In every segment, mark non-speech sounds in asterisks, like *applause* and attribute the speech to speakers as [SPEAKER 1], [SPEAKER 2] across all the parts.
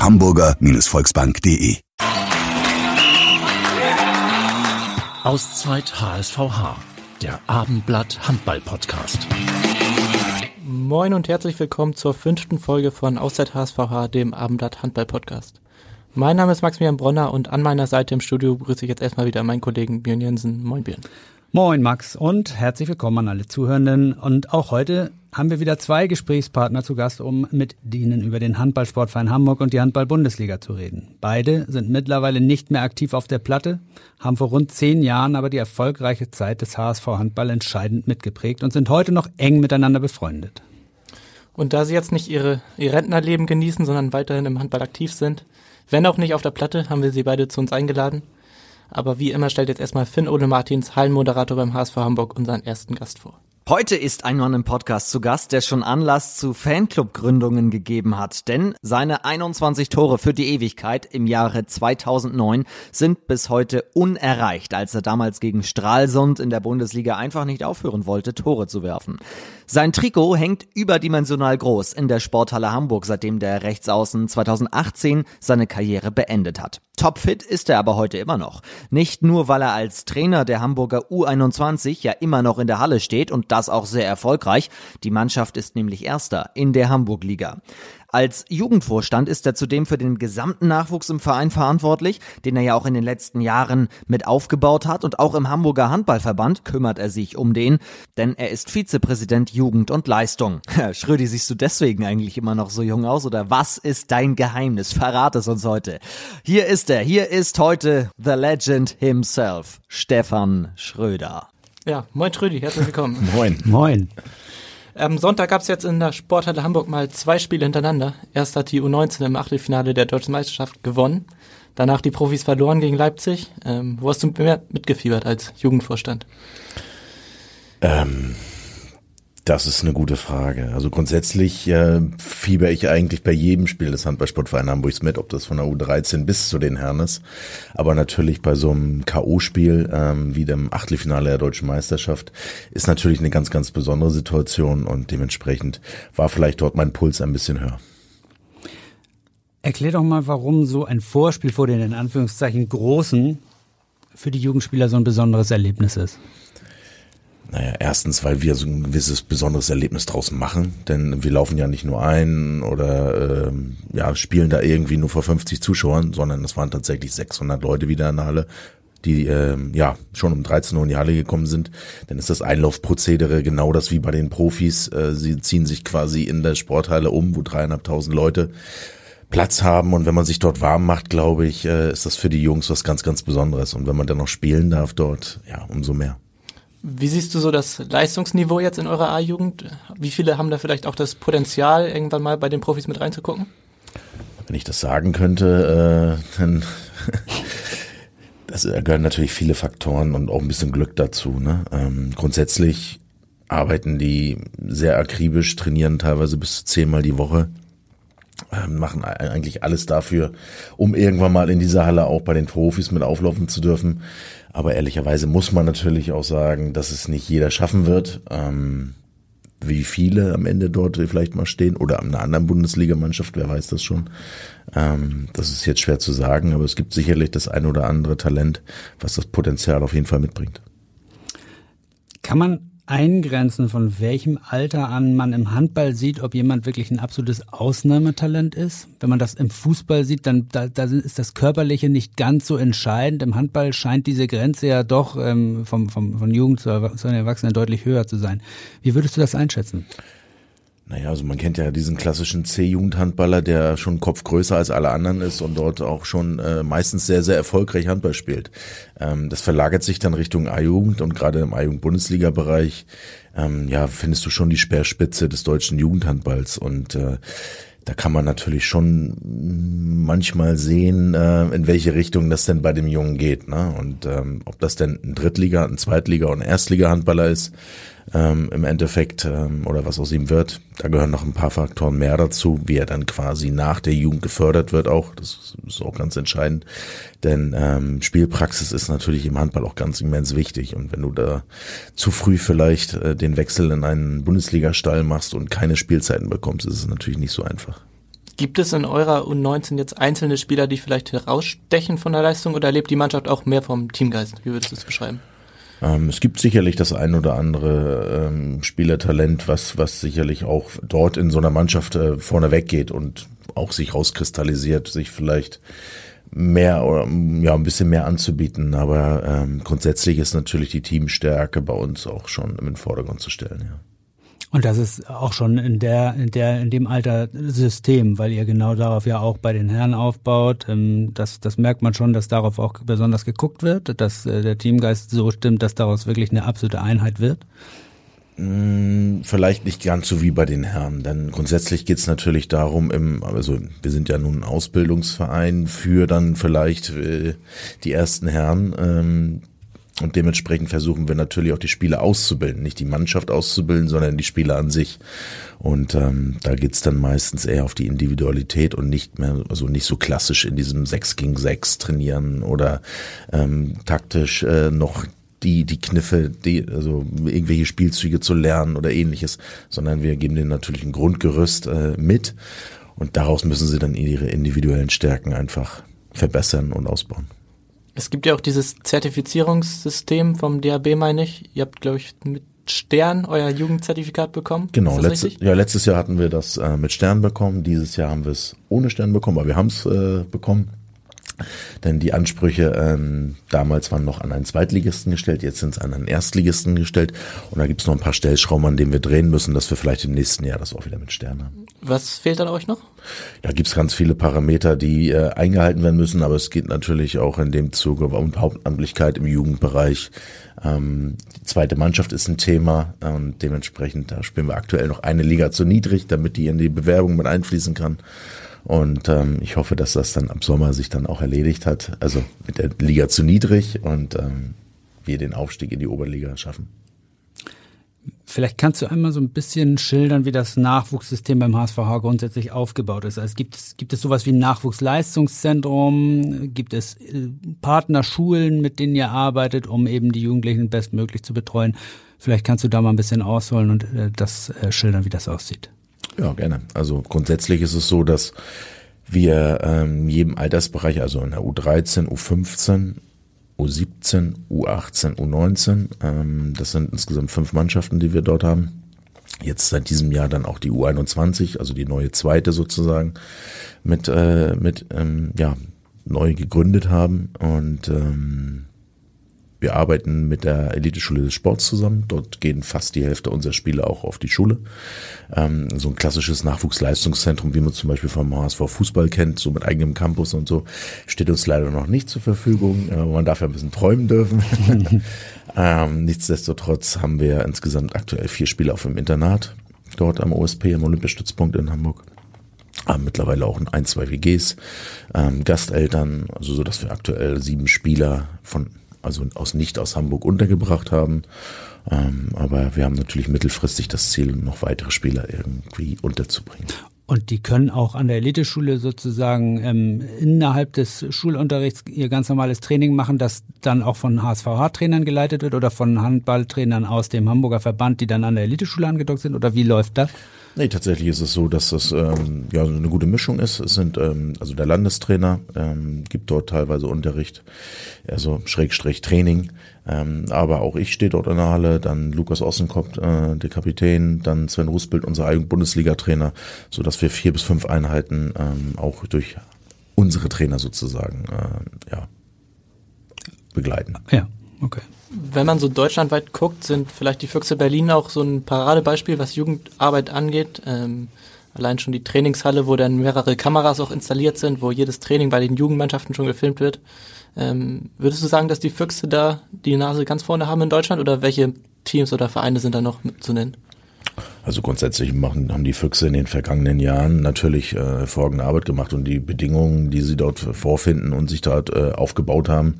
[SPEAKER 1] www.hamburger-volksbank.de
[SPEAKER 2] Auszeit HSVH, der Abendblatt Handball Podcast.
[SPEAKER 3] Moin und herzlich willkommen zur fünften Folge von Auszeit HSVH, dem Abendblatt Handball Podcast. Mein Name ist Maximilian Bronner und an meiner Seite im Studio begrüße ich jetzt erstmal wieder meinen Kollegen Björn Jensen. Moin Björn.
[SPEAKER 4] Moin Max und herzlich willkommen an alle Zuhörenden. Und auch heute haben wir wieder zwei Gesprächspartner zu Gast, um mit ihnen über den Handballsportverein Hamburg und die Handball-Bundesliga zu reden. Beide sind mittlerweile nicht mehr aktiv auf der Platte, haben vor rund zehn Jahren aber die erfolgreiche Zeit des HSV Handball entscheidend mitgeprägt und sind heute noch eng miteinander befreundet.
[SPEAKER 3] Und da sie jetzt nicht ihre, ihr Rentnerleben genießen, sondern weiterhin im Handball aktiv sind, wenn auch nicht auf der Platte, haben wir sie beide zu uns eingeladen. Aber wie immer stellt jetzt erstmal Finn Ole Martins, Hallenmoderator beim HSV Hamburg, unseren ersten Gast vor.
[SPEAKER 5] Heute ist ein Mann im Podcast zu Gast, der schon Anlass zu Fanclub-Gründungen gegeben hat. Denn seine 21 Tore für die Ewigkeit im Jahre 2009 sind bis heute unerreicht, als er damals gegen Stralsund in der Bundesliga einfach nicht aufhören wollte, Tore zu werfen. Sein Trikot hängt überdimensional groß in der Sporthalle Hamburg, seitdem der Rechtsaußen 2018 seine Karriere beendet hat. Topfit ist er aber heute immer noch. Nicht nur, weil er als Trainer der Hamburger U21 ja immer noch in der Halle steht und das auch sehr erfolgreich. Die Mannschaft ist nämlich Erster in der Hamburg-Liga. Als Jugendvorstand ist er zudem für den gesamten Nachwuchs im Verein verantwortlich, den er ja auch in den letzten Jahren mit aufgebaut hat und auch im Hamburger Handballverband kümmert er sich um den, denn er ist Vizepräsident Jugend und Leistung. *laughs* Schrödi, siehst du deswegen eigentlich immer noch so jung aus oder was ist dein Geheimnis? Verrat es uns heute. Hier ist er, hier ist heute The Legend himself, Stefan Schröder.
[SPEAKER 3] Ja, moin Trödi, herzlich willkommen.
[SPEAKER 4] Moin. Moin.
[SPEAKER 3] Am Sonntag gab es jetzt in der Sporthalle Hamburg mal zwei Spiele hintereinander. Erst hat die U19 im Achtelfinale der Deutschen Meisterschaft gewonnen. Danach die Profis verloren gegen Leipzig. Ähm, wo hast du mehr mitgefiebert als Jugendvorstand?
[SPEAKER 6] Ähm, das ist eine gute Frage. Also grundsätzlich äh, fieber ich eigentlich bei jedem Spiel des Handballsportvereins Hamburgs mit, ob das von der U13 bis zu den Herren ist. Aber natürlich bei so einem K.O.-Spiel ähm, wie dem Achtelfinale der Deutschen Meisterschaft ist natürlich eine ganz, ganz besondere Situation und dementsprechend war vielleicht dort mein Puls ein bisschen höher.
[SPEAKER 4] Erklär doch mal, warum so ein Vorspiel vor den in Anführungszeichen Großen für die Jugendspieler so ein besonderes Erlebnis ist.
[SPEAKER 6] Naja, erstens, weil wir so ein gewisses besonderes Erlebnis draus machen, denn wir laufen ja nicht nur ein oder ähm, ja spielen da irgendwie nur vor 50 Zuschauern, sondern es waren tatsächlich 600 Leute wieder in der Halle, die ähm, ja schon um 13 Uhr in die Halle gekommen sind. Dann ist das Einlaufprozedere genau das wie bei den Profis. Äh, sie ziehen sich quasi in der Sporthalle um, wo dreieinhalbtausend Leute Platz haben und wenn man sich dort warm macht, glaube ich, äh, ist das für die Jungs was ganz, ganz Besonderes. Und wenn man dann noch spielen darf dort, ja, umso mehr.
[SPEAKER 3] Wie siehst du so das Leistungsniveau jetzt in eurer A-Jugend? Wie viele haben da vielleicht auch das Potenzial, irgendwann mal bei den Profis mit reinzugucken?
[SPEAKER 6] Wenn ich das sagen könnte, äh, dann *laughs* das gehören natürlich viele Faktoren und auch ein bisschen Glück dazu. Ne? Ähm, grundsätzlich arbeiten die sehr akribisch, trainieren teilweise bis zu zehnmal die Woche, ähm, machen eigentlich alles dafür, um irgendwann mal in dieser Halle auch bei den Profis mit auflaufen zu dürfen. Aber ehrlicherweise muss man natürlich auch sagen, dass es nicht jeder schaffen wird. Ähm, wie viele am Ende dort vielleicht mal stehen oder an einer anderen Bundesligamannschaft, wer weiß das schon. Ähm, das ist jetzt schwer zu sagen, aber es gibt sicherlich das ein oder andere Talent, was das Potenzial auf jeden Fall mitbringt.
[SPEAKER 4] Kann man eingrenzen, von welchem Alter an man im Handball sieht, ob jemand wirklich ein absolutes Ausnahmetalent ist? Wenn man das im Fußball sieht, dann da, da ist das Körperliche nicht ganz so entscheidend. Im Handball scheint diese Grenze ja doch ähm, vom, vom, von Jugend zu, zu Erwachsenen deutlich höher zu sein. Wie würdest du das einschätzen?
[SPEAKER 6] Naja, also man kennt ja diesen klassischen C-Jugendhandballer, der schon Kopf größer als alle anderen ist und dort auch schon äh, meistens sehr, sehr erfolgreich Handball spielt. Ähm, das verlagert sich dann Richtung A-Jugend und gerade im A-Jugend-Bundesliga-Bereich, ähm, ja, findest du schon die Speerspitze des deutschen Jugendhandballs und äh, da kann man natürlich schon manchmal sehen, äh, in welche Richtung das denn bei dem Jungen geht. Ne? Und ähm, ob das denn ein Drittliga, ein Zweitliga und ein Erstliga-Handballer ist, ähm, im Endeffekt ähm, oder was aus ihm wird. Da gehören noch ein paar Faktoren mehr dazu, wie er dann quasi nach der Jugend gefördert wird auch. Das ist auch ganz entscheidend, denn ähm, Spielpraxis ist natürlich im Handball auch ganz immens wichtig. Und wenn du da zu früh vielleicht äh, den Wechsel in einen Bundesligastall machst und keine Spielzeiten bekommst, ist es natürlich nicht so einfach.
[SPEAKER 3] Gibt es in eurer U19 jetzt einzelne Spieler, die vielleicht herausstechen von der Leistung oder lebt die Mannschaft auch mehr vom Teamgeist? Wie würdest du es beschreiben?
[SPEAKER 6] Ähm, es gibt sicherlich das ein oder andere ähm, Spielertalent, was, was sicherlich auch dort in so einer Mannschaft äh, vorne weggeht und auch sich rauskristallisiert, sich vielleicht mehr oder ja ein bisschen mehr anzubieten. Aber ähm, grundsätzlich ist natürlich die Teamstärke bei uns auch schon im Vordergrund zu stellen, ja.
[SPEAKER 4] Und das ist auch schon in der, in der, in dem Alter System, weil ihr genau darauf ja auch bei den Herren aufbaut. Ähm, das, das merkt man schon, dass darauf auch besonders geguckt wird, dass äh, der Teamgeist so stimmt, dass daraus wirklich eine absolute Einheit wird.
[SPEAKER 6] Mm, vielleicht nicht ganz so wie bei den Herren, denn grundsätzlich geht es natürlich darum, im, also wir sind ja nun ein Ausbildungsverein für dann vielleicht äh, die ersten Herren, ähm, und dementsprechend versuchen wir natürlich auch die Spieler auszubilden, nicht die Mannschaft auszubilden, sondern die Spieler an sich. Und ähm, da geht's dann meistens eher auf die Individualität und nicht mehr, also nicht so klassisch in diesem 6 gegen 6 trainieren oder ähm, taktisch äh, noch die, die Kniffe, die, also irgendwelche Spielzüge zu lernen oder ähnliches, sondern wir geben denen natürlich ein Grundgerüst äh, mit und daraus müssen sie dann ihre individuellen Stärken einfach verbessern und ausbauen.
[SPEAKER 3] Es gibt ja auch dieses Zertifizierungssystem vom DAB, meine ich. Ihr habt, glaube ich, mit Stern euer Jugendzertifikat bekommen.
[SPEAKER 6] Genau, letzte, ja, letztes Jahr hatten wir das äh, mit Stern bekommen, dieses Jahr haben wir es ohne Stern bekommen, aber wir haben es äh, bekommen. Denn die Ansprüche ähm, damals waren noch an einen Zweitligisten gestellt, jetzt sind es an einen Erstligisten gestellt. Und da gibt es noch ein paar Stellschrauben, an denen wir drehen müssen, dass wir vielleicht im nächsten Jahr das auch wieder mit Stern haben.
[SPEAKER 3] Was fehlt an euch noch?
[SPEAKER 6] Da gibt es ganz viele Parameter, die äh, eingehalten werden müssen, aber es geht natürlich auch in dem Zuge um Hauptamtlichkeit im Jugendbereich. Ähm, die zweite Mannschaft ist ein Thema und dementsprechend da spielen wir aktuell noch eine Liga zu niedrig, damit die in die Bewerbung mit einfließen kann. Und ähm, ich hoffe, dass das dann ab Sommer sich dann auch erledigt hat. Also mit der Liga zu niedrig und ähm, wir den Aufstieg in die Oberliga schaffen.
[SPEAKER 4] Vielleicht kannst du einmal so ein bisschen schildern, wie das Nachwuchssystem beim HSVH grundsätzlich aufgebaut ist. Also gibt es, gibt es sowas wie ein Nachwuchsleistungszentrum? Gibt es äh, Partnerschulen, mit denen ihr arbeitet, um eben die Jugendlichen bestmöglich zu betreuen? Vielleicht kannst du da mal ein bisschen ausholen und äh, das äh, schildern, wie das aussieht.
[SPEAKER 6] Ja, gerne. Also grundsätzlich ist es so, dass wir ähm, jedem Altersbereich, also in der U13, U15, U17, U18, U19, ähm, das sind insgesamt fünf Mannschaften, die wir dort haben. Jetzt seit diesem Jahr dann auch die U21, also die neue zweite sozusagen, mit, äh, mit ähm, ja, neu gegründet haben. Und ähm, wir arbeiten mit der Eliteschule des Sports zusammen. Dort gehen fast die Hälfte unserer Spieler auch auf die Schule. Ähm, so ein klassisches Nachwuchsleistungszentrum, wie man zum Beispiel vom HSV Fußball kennt, so mit eigenem Campus und so, steht uns leider noch nicht zur Verfügung. Äh, man darf ja ein bisschen träumen dürfen. *laughs* ähm, nichtsdestotrotz haben wir insgesamt aktuell vier Spieler auf dem Internat, dort am OSP, am Olympiastützpunkt in Hamburg haben mittlerweile auch ein, zwei WGs, ähm, Gasteltern, also so, dass wir aktuell sieben Spieler von also aus nicht aus Hamburg untergebracht haben. Ähm, aber wir haben natürlich mittelfristig das Ziel, noch weitere Spieler irgendwie unterzubringen.
[SPEAKER 4] Und die können auch an der Eliteschule sozusagen ähm, innerhalb des Schulunterrichts ihr ganz normales Training machen, das dann auch von HSVH-Trainern geleitet wird oder von Handballtrainern aus dem Hamburger Verband, die dann an der Eliteschule angedockt sind? Oder wie läuft das?
[SPEAKER 6] Nee, tatsächlich ist es so, dass das ähm, ja eine gute Mischung ist. Es sind ähm, also der Landestrainer ähm, gibt dort teilweise Unterricht, also Schrägstrich Training, ähm, aber auch ich stehe dort in der Halle, dann Lukas Ossenkopf, äh, der Kapitän, dann Sven Rusbild, unser eigen Bundesliga-Trainer, so dass wir vier bis fünf Einheiten ähm, auch durch unsere Trainer sozusagen äh, ja begleiten.
[SPEAKER 4] Ja, okay
[SPEAKER 3] wenn man so deutschlandweit guckt, sind vielleicht die Füchse Berlin auch so ein Paradebeispiel, was Jugendarbeit angeht. Ähm, allein schon die Trainingshalle, wo dann mehrere Kameras auch installiert sind, wo jedes Training bei den Jugendmannschaften schon gefilmt wird. Ähm, würdest du sagen, dass die Füchse da die Nase ganz vorne haben in Deutschland oder welche Teams oder Vereine sind da noch zu nennen?
[SPEAKER 6] Also grundsätzlich machen, haben die Füchse in den vergangenen Jahren natürlich äh, folgende Arbeit gemacht und die Bedingungen, die sie dort vorfinden und sich dort äh, aufgebaut haben,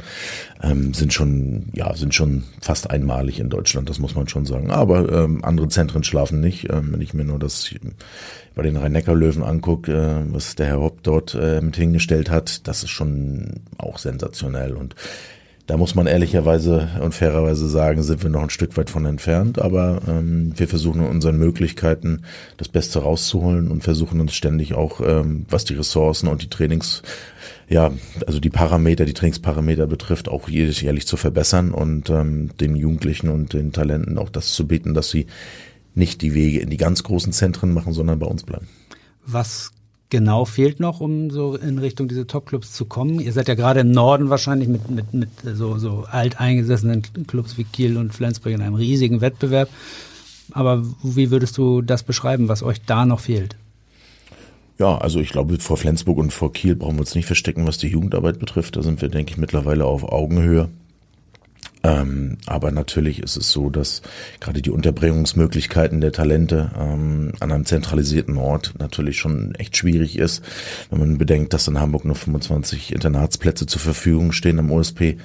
[SPEAKER 6] ähm, sind schon, ja, sind schon fast einmalig in Deutschland, das muss man schon sagen. Aber ähm, andere Zentren schlafen nicht. Ähm, wenn ich mir nur das bei den Rhein-Neckar-Löwen angucke, äh, was der Herr Hopp dort äh, mit hingestellt hat, das ist schon auch sensationell und da muss man ehrlicherweise und fairerweise sagen, sind wir noch ein Stück weit von entfernt, aber ähm, wir versuchen in unseren Möglichkeiten das Beste rauszuholen und versuchen uns ständig auch, ähm, was die Ressourcen und die Trainings, ja, also die Parameter, die Trainingsparameter betrifft, auch jedes jährlich zu verbessern und ähm, den Jugendlichen und den Talenten auch das zu bieten, dass sie nicht die Wege in die ganz großen Zentren machen, sondern bei uns bleiben.
[SPEAKER 4] Was genau fehlt noch, um so in Richtung diese Top-Clubs zu kommen? Ihr seid ja gerade im Norden wahrscheinlich mit, mit, mit so, so alteingesessenen Clubs wie Kiel und Flensburg in einem riesigen Wettbewerb. Aber wie würdest du das beschreiben, was euch da noch fehlt?
[SPEAKER 6] Ja, also ich glaube, vor Flensburg und vor Kiel brauchen wir uns nicht verstecken, was die Jugendarbeit betrifft. Da sind wir, denke ich, mittlerweile auf Augenhöhe. Ähm, aber natürlich ist es so, dass gerade die Unterbringungsmöglichkeiten der Talente ähm, an einem zentralisierten Ort natürlich schon echt schwierig ist. Wenn man bedenkt, dass in Hamburg nur 25 Internatsplätze zur Verfügung stehen am OSP,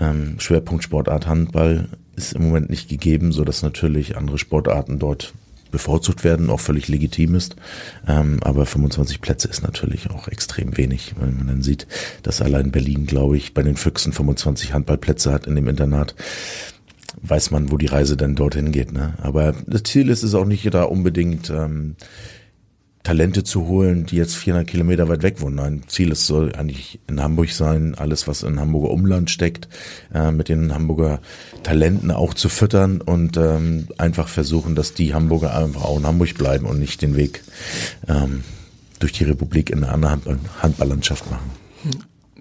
[SPEAKER 6] ähm, Schwerpunkt Sportart Handball ist im Moment nicht gegeben, so dass natürlich andere Sportarten dort bevorzugt werden, auch völlig legitim ist. Ähm, aber 25 Plätze ist natürlich auch extrem wenig, wenn man dann sieht, dass allein Berlin, glaube ich, bei den Füchsen 25 Handballplätze hat in dem Internat weiß man, wo die Reise dann dorthin geht. Ne? Aber das Ziel ist es auch nicht da unbedingt ähm, Talente zu holen, die jetzt 400 Kilometer weit weg wohnen. Nein, Ziel ist soll eigentlich in Hamburg sein, alles was in Hamburger Umland steckt, äh, mit den Hamburger Talenten auch zu füttern und ähm, einfach versuchen, dass die Hamburger einfach auch in Hamburg bleiben und nicht den Weg ähm, durch die Republik in eine andere Handball Handballlandschaft machen.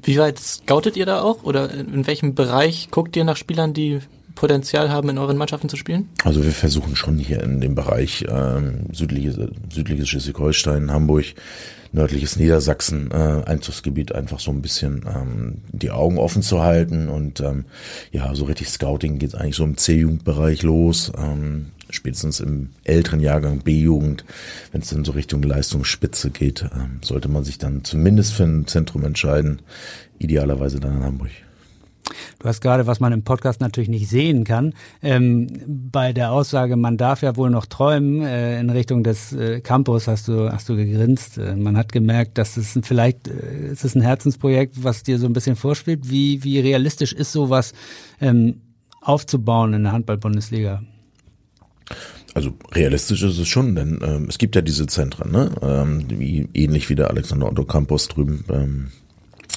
[SPEAKER 3] Wie weit scoutet ihr da auch oder in welchem Bereich guckt ihr nach Spielern, die Potenzial haben, in euren Mannschaften zu spielen?
[SPEAKER 6] Also wir versuchen schon hier in dem Bereich ähm, südliches, südliches Schleswig-Holstein, Hamburg, nördliches Niedersachsen, äh, Einzugsgebiet einfach so ein bisschen ähm, die Augen offen zu halten und ähm, ja, so richtig Scouting geht eigentlich so im C-Jugendbereich los. Ähm, spätestens im älteren Jahrgang B-Jugend, wenn es dann so Richtung Leistungsspitze geht, ähm, sollte man sich dann zumindest für ein Zentrum entscheiden, idealerweise dann in Hamburg.
[SPEAKER 4] Du hast gerade, was man im Podcast natürlich nicht sehen kann, ähm, bei der Aussage, man darf ja wohl noch träumen, äh, in Richtung des äh, Campus hast du, hast du gegrinst. Äh, man hat gemerkt, dass es vielleicht äh, ist es ein Herzensprojekt, was dir so ein bisschen vorschwebt. Wie, wie realistisch ist sowas ähm, aufzubauen in der Handball-Bundesliga?
[SPEAKER 6] Also realistisch ist es schon, denn ähm, es gibt ja diese Zentren, ne? ähm, wie, ähnlich wie der Alexander Otto Campus drüben ähm,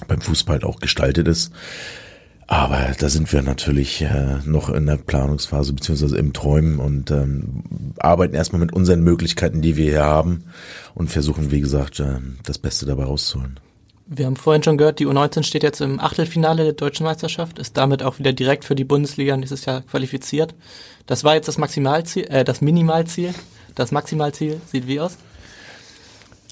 [SPEAKER 6] beim Fußball auch gestaltet ist. Aber da sind wir natürlich äh, noch in der Planungsphase beziehungsweise im Träumen und ähm, arbeiten erstmal mit unseren Möglichkeiten, die wir hier haben und versuchen, wie gesagt, äh, das Beste dabei rauszuholen.
[SPEAKER 3] Wir haben vorhin schon gehört, die U19 steht jetzt im Achtelfinale der deutschen Meisterschaft, ist damit auch wieder direkt für die Bundesliga nächstes Jahr qualifiziert. Das war jetzt das Maximalziel, äh, das Minimalziel. Das Maximalziel sieht wie aus?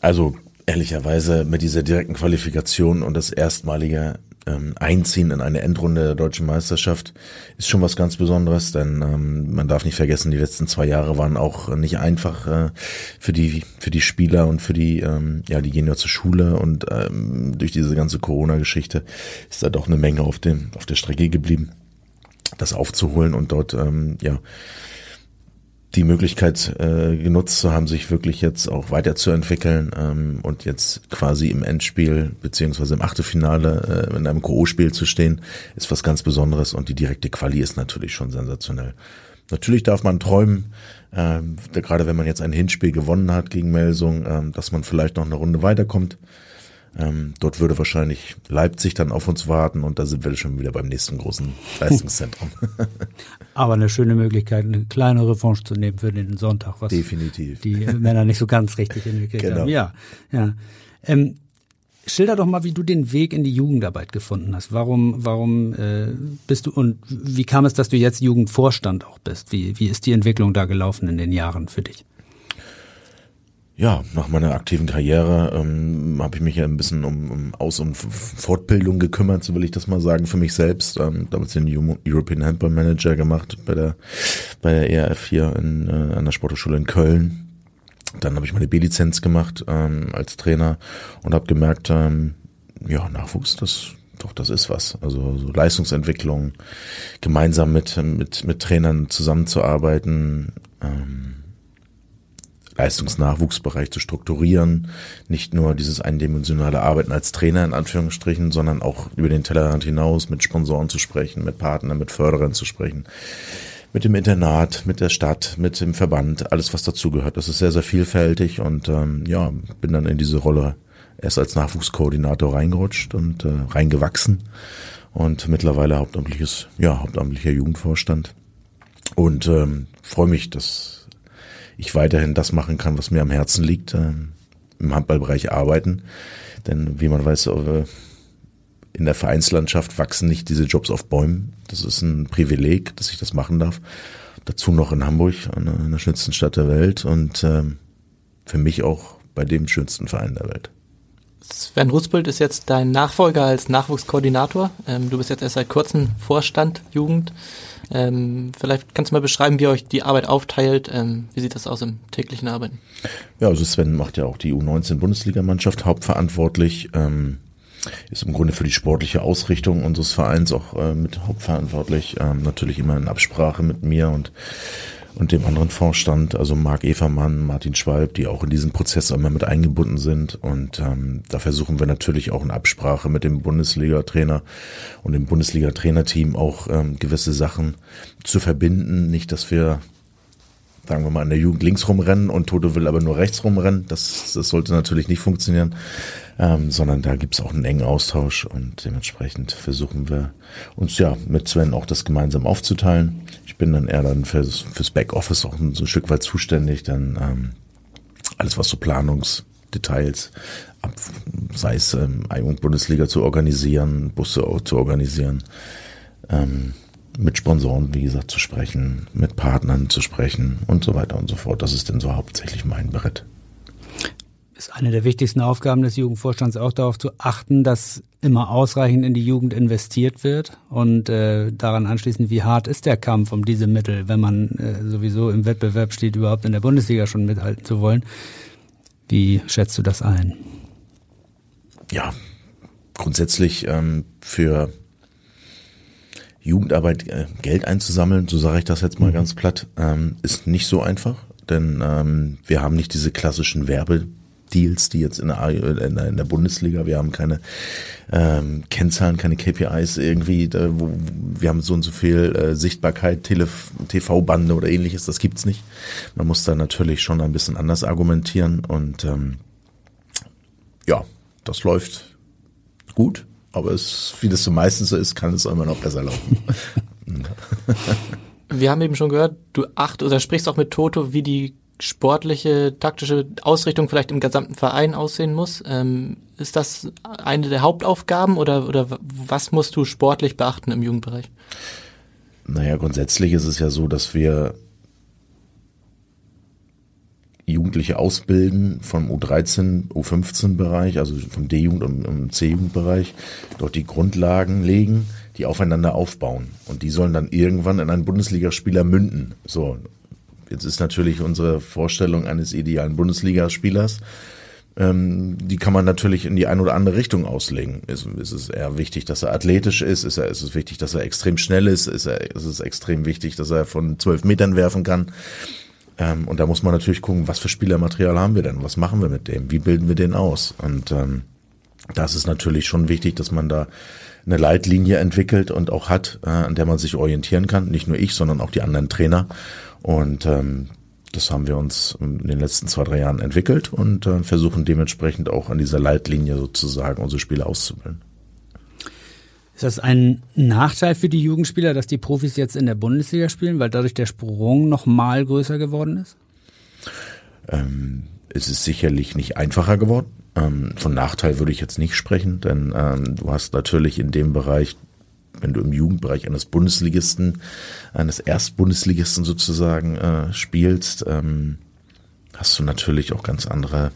[SPEAKER 6] Also ehrlicherweise mit dieser direkten Qualifikation und das erstmalige ähm, Einziehen in eine Endrunde der deutschen Meisterschaft ist schon was ganz Besonderes, denn ähm, man darf nicht vergessen, die letzten zwei Jahre waren auch nicht einfach äh, für die für die Spieler und für die ähm, ja die gehen ja zur Schule und ähm, durch diese ganze Corona-Geschichte ist da doch eine Menge auf dem auf der Strecke geblieben, das aufzuholen und dort ähm, ja die Möglichkeit äh, genutzt zu haben, sich wirklich jetzt auch weiterzuentwickeln ähm, und jetzt quasi im Endspiel beziehungsweise im Achtelfinale äh, in einem Co-Spiel zu stehen, ist was ganz Besonderes und die direkte Quali ist natürlich schon sensationell. Natürlich darf man träumen, äh, gerade wenn man jetzt ein Hinspiel gewonnen hat gegen Melsung, äh, dass man vielleicht noch eine Runde weiterkommt. Ähm, dort würde wahrscheinlich Leipzig dann auf uns warten und da sind wir schon wieder beim nächsten großen Leistungszentrum. *laughs*
[SPEAKER 4] Aber eine schöne Möglichkeit, eine kleine Revanche zu nehmen für den Sonntag, was
[SPEAKER 6] Definitiv.
[SPEAKER 4] die Männer nicht so ganz richtig entwickelt
[SPEAKER 6] Genau.
[SPEAKER 4] haben. Ja, ja. Ähm, schilder doch mal, wie du den Weg in die Jugendarbeit gefunden hast. Warum, warum äh, bist du und wie kam es, dass du jetzt Jugendvorstand auch bist? Wie, wie ist die Entwicklung da gelaufen in den Jahren für dich?
[SPEAKER 6] Ja, nach meiner aktiven Karriere ähm, habe ich mich ja ein bisschen um, um Aus- und Fortbildung gekümmert, so will ich das mal sagen, für mich selbst. Ähm, damals den Eu- European Handball Manager gemacht bei der bei der ERF hier in, äh, an der Sporthochschule in Köln. Dann habe ich meine B-Lizenz gemacht ähm, als Trainer und habe gemerkt, ähm, ja, Nachwuchs, das doch, das ist was. Also so Leistungsentwicklung, gemeinsam mit, mit, mit Trainern zusammenzuarbeiten, ähm, Leistungsnachwuchsbereich zu strukturieren, nicht nur dieses eindimensionale Arbeiten als Trainer in Anführungsstrichen, sondern auch über den Tellerrand hinaus mit Sponsoren zu sprechen, mit Partnern, mit Förderern zu sprechen, mit dem Internat, mit der Stadt, mit dem Verband, alles was dazugehört. Das ist sehr, sehr vielfältig und ähm, ja, bin dann in diese Rolle erst als Nachwuchskoordinator reingerutscht und äh, reingewachsen. Und mittlerweile hauptamtliches, ja, hauptamtlicher Jugendvorstand. Und ähm, freue mich, dass ich weiterhin das machen kann, was mir am Herzen liegt, äh, im Handballbereich arbeiten. Denn wie man weiß, äh, in der Vereinslandschaft wachsen nicht diese Jobs auf Bäumen. Das ist ein Privileg, dass ich das machen darf. Dazu noch in Hamburg, in der schönsten Stadt der Welt und ähm, für mich auch bei dem schönsten Verein der Welt.
[SPEAKER 3] Sven Ruspelt ist jetzt dein Nachfolger als Nachwuchskoordinator. Ähm, du bist jetzt erst seit kurzem Vorstand Jugend. Ähm, vielleicht kannst du mal beschreiben, wie ihr euch die Arbeit aufteilt. Ähm, wie sieht das aus im täglichen Arbeiten?
[SPEAKER 6] Ja, also Sven macht ja auch die U19-Bundesligamannschaft hauptverantwortlich. Ähm, ist im Grunde für die sportliche Ausrichtung unseres Vereins auch äh, mit hauptverantwortlich. Ähm, natürlich immer in Absprache mit mir und und dem anderen Vorstand, also Marc Evermann, Martin Schwalb, die auch in diesen Prozess immer mit eingebunden sind. Und ähm, da versuchen wir natürlich auch in Absprache mit dem Bundesliga-Trainer und dem Bundesliga-Trainerteam auch ähm, gewisse Sachen zu verbinden. Nicht, dass wir sagen wir mal, in der Jugend links rumrennen und Toto will aber nur rechts rumrennen. Das, das sollte natürlich nicht funktionieren, ähm, sondern da gibt's auch einen engen Austausch und dementsprechend versuchen wir uns ja mit Sven auch das gemeinsam aufzuteilen. Ich bin dann eher dann fürs, fürs Backoffice auch so ein Stück weit zuständig, dann ähm, alles was so Planungsdetails, ab, sei es ähm, Bundesliga zu organisieren, Busse zu organisieren, ähm, mit Sponsoren, wie gesagt, zu sprechen, mit Partnern zu sprechen und so weiter und so fort. Das ist denn so hauptsächlich mein Brett.
[SPEAKER 4] Ist eine der wichtigsten Aufgaben des Jugendvorstands auch darauf zu achten, dass immer ausreichend in die Jugend investiert wird und äh, daran anschließend, wie hart ist der Kampf um diese Mittel, wenn man äh, sowieso im Wettbewerb steht, überhaupt in der Bundesliga schon mithalten zu wollen. Wie schätzt du das ein?
[SPEAKER 6] Ja, grundsätzlich ähm, für Jugendarbeit äh, Geld einzusammeln, so sage ich das jetzt mal mhm. ganz platt, ähm, ist nicht so einfach, denn ähm, wir haben nicht diese klassischen Werbedeals, die jetzt in der, in der, in der Bundesliga, wir haben keine ähm, Kennzahlen, keine KPIs irgendwie, da, wo wir haben so und so viel äh, Sichtbarkeit, TV-Bande oder ähnliches, das gibt's nicht. Man muss da natürlich schon ein bisschen anders argumentieren und ähm, ja, das läuft gut aber es, wie das so meistens so ist, kann es immer noch besser laufen. *laughs*
[SPEAKER 3] Wir haben eben schon gehört, du acht oder sprichst auch mit Toto, wie die sportliche, taktische Ausrichtung vielleicht im gesamten Verein aussehen muss. Ähm, ist das eine der Hauptaufgaben oder, oder was musst du sportlich beachten im Jugendbereich?
[SPEAKER 6] Naja, grundsätzlich ist es ja so, dass wir Jugendliche ausbilden vom U13, U15-Bereich, also vom D-Jugend und, und C-Jugendbereich, dort die Grundlagen legen, die aufeinander aufbauen. Und die sollen dann irgendwann in einen Bundesligaspieler münden. So, jetzt ist natürlich unsere Vorstellung eines idealen Bundesligaspielers, ähm, die kann man natürlich in die eine oder andere Richtung auslegen. Ist, ist es eher wichtig, dass er athletisch ist? Ist, er, ist es wichtig, dass er extrem schnell ist? Ist, er, ist es extrem wichtig, dass er von zwölf Metern werfen kann? Ähm, und da muss man natürlich gucken, was für Spielermaterial haben wir denn? Was machen wir mit dem? Wie bilden wir den aus? Und ähm, das ist natürlich schon wichtig, dass man da eine Leitlinie entwickelt und auch hat, äh, an der man sich orientieren kann. Nicht nur ich, sondern auch die anderen Trainer. Und ähm, das haben wir uns in den letzten zwei, drei Jahren entwickelt und äh, versuchen dementsprechend auch an dieser Leitlinie sozusagen unsere Spieler auszubilden.
[SPEAKER 4] Ist das ein Nachteil für die Jugendspieler, dass die Profis jetzt in der Bundesliga spielen, weil dadurch der Sprung noch mal größer geworden ist?
[SPEAKER 6] Ähm, es ist sicherlich nicht einfacher geworden. Ähm, von Nachteil würde ich jetzt nicht sprechen, denn ähm, du hast natürlich in dem Bereich, wenn du im Jugendbereich eines Bundesligisten, eines Erstbundesligisten sozusagen äh, spielst, ähm, hast du natürlich auch ganz andere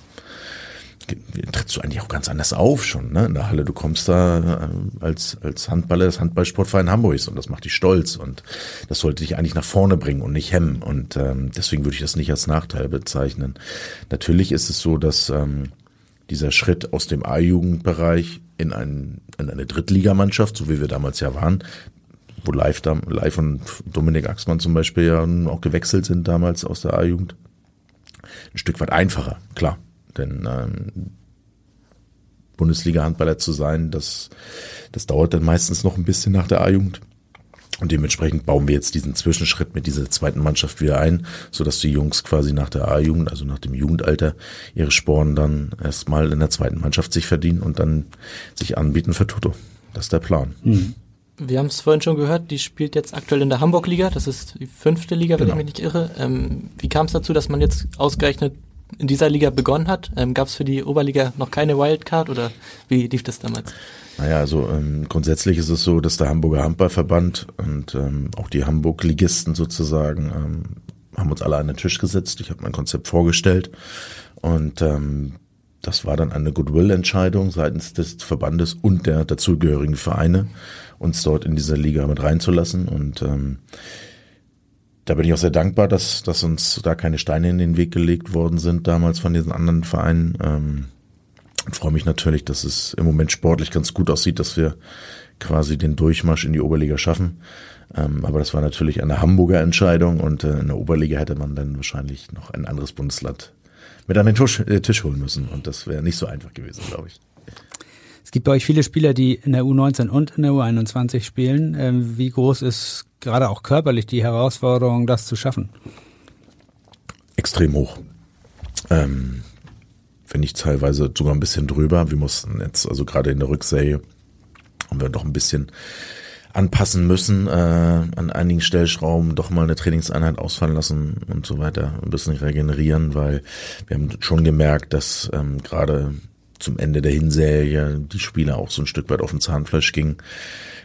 [SPEAKER 6] trittst du eigentlich auch ganz anders auf schon, ne? In der Halle, du kommst da äh, als, als Handballer des Handballsportverein Hamburgs und das macht dich stolz und das sollte dich eigentlich nach vorne bringen und nicht hemmen und ähm, deswegen würde ich das nicht als Nachteil bezeichnen. Natürlich ist es so, dass ähm, dieser Schritt aus dem A-Jugendbereich in, ein, in eine Drittligamannschaft, so wie wir damals ja waren, wo Live, Live und Dominik Axmann zum Beispiel ja auch gewechselt sind damals aus der A-Jugend, ein Stück weit einfacher, klar. Denn ähm, Bundesliga-Handballer zu sein, das, das dauert dann meistens noch ein bisschen nach der A-Jugend. Und dementsprechend bauen wir jetzt diesen Zwischenschritt mit dieser zweiten Mannschaft wieder ein, so dass die Jungs quasi nach der A-Jugend, also nach dem Jugendalter, ihre Sporen dann erstmal in der zweiten Mannschaft sich verdienen und dann sich anbieten für Toto. Das ist der Plan. Mhm.
[SPEAKER 3] Wir haben es vorhin schon gehört, die spielt jetzt aktuell in der Hamburg-Liga, das ist die fünfte Liga, wenn genau. ich mich nicht irre. Ähm, wie kam es dazu, dass man jetzt ausgerechnet in dieser Liga begonnen hat? Ähm, Gab es für die Oberliga noch keine Wildcard oder wie lief das damals?
[SPEAKER 6] Naja, also ähm, grundsätzlich ist es so, dass der Hamburger Handballverband und ähm, auch die Hamburg-Ligisten sozusagen ähm, haben uns alle an den Tisch gesetzt. Ich habe mein Konzept vorgestellt und ähm, das war dann eine Goodwill-Entscheidung seitens des Verbandes und der dazugehörigen Vereine, uns dort in diese Liga mit reinzulassen. Und ähm, da bin ich auch sehr dankbar, dass, dass uns da keine Steine in den Weg gelegt worden sind damals von diesen anderen Vereinen. Ähm, und freue mich natürlich, dass es im Moment sportlich ganz gut aussieht, dass wir quasi den Durchmarsch in die Oberliga schaffen. Ähm, aber das war natürlich eine Hamburger Entscheidung und äh, in der Oberliga hätte man dann wahrscheinlich noch ein anderes Bundesland mit an den Tisch, äh, Tisch holen müssen. Und das wäre nicht so einfach gewesen, glaube ich.
[SPEAKER 4] Es gibt bei euch viele Spieler, die in der U19 und in der U21 spielen. Ähm, wie groß ist gerade auch körperlich die Herausforderung, das zu schaffen?
[SPEAKER 6] Extrem hoch. Ähm, wenn nicht teilweise sogar ein bisschen drüber. Wir mussten jetzt, also gerade in der Rückserie, haben wir doch ein bisschen anpassen müssen, äh, an einigen Stellschrauben doch mal eine Trainingseinheit ausfallen lassen und so weiter, ein bisschen regenerieren, weil wir haben schon gemerkt, dass ähm, gerade zum Ende der Hinserie die Spieler auch so ein Stück weit auf den Zahnfleisch gingen.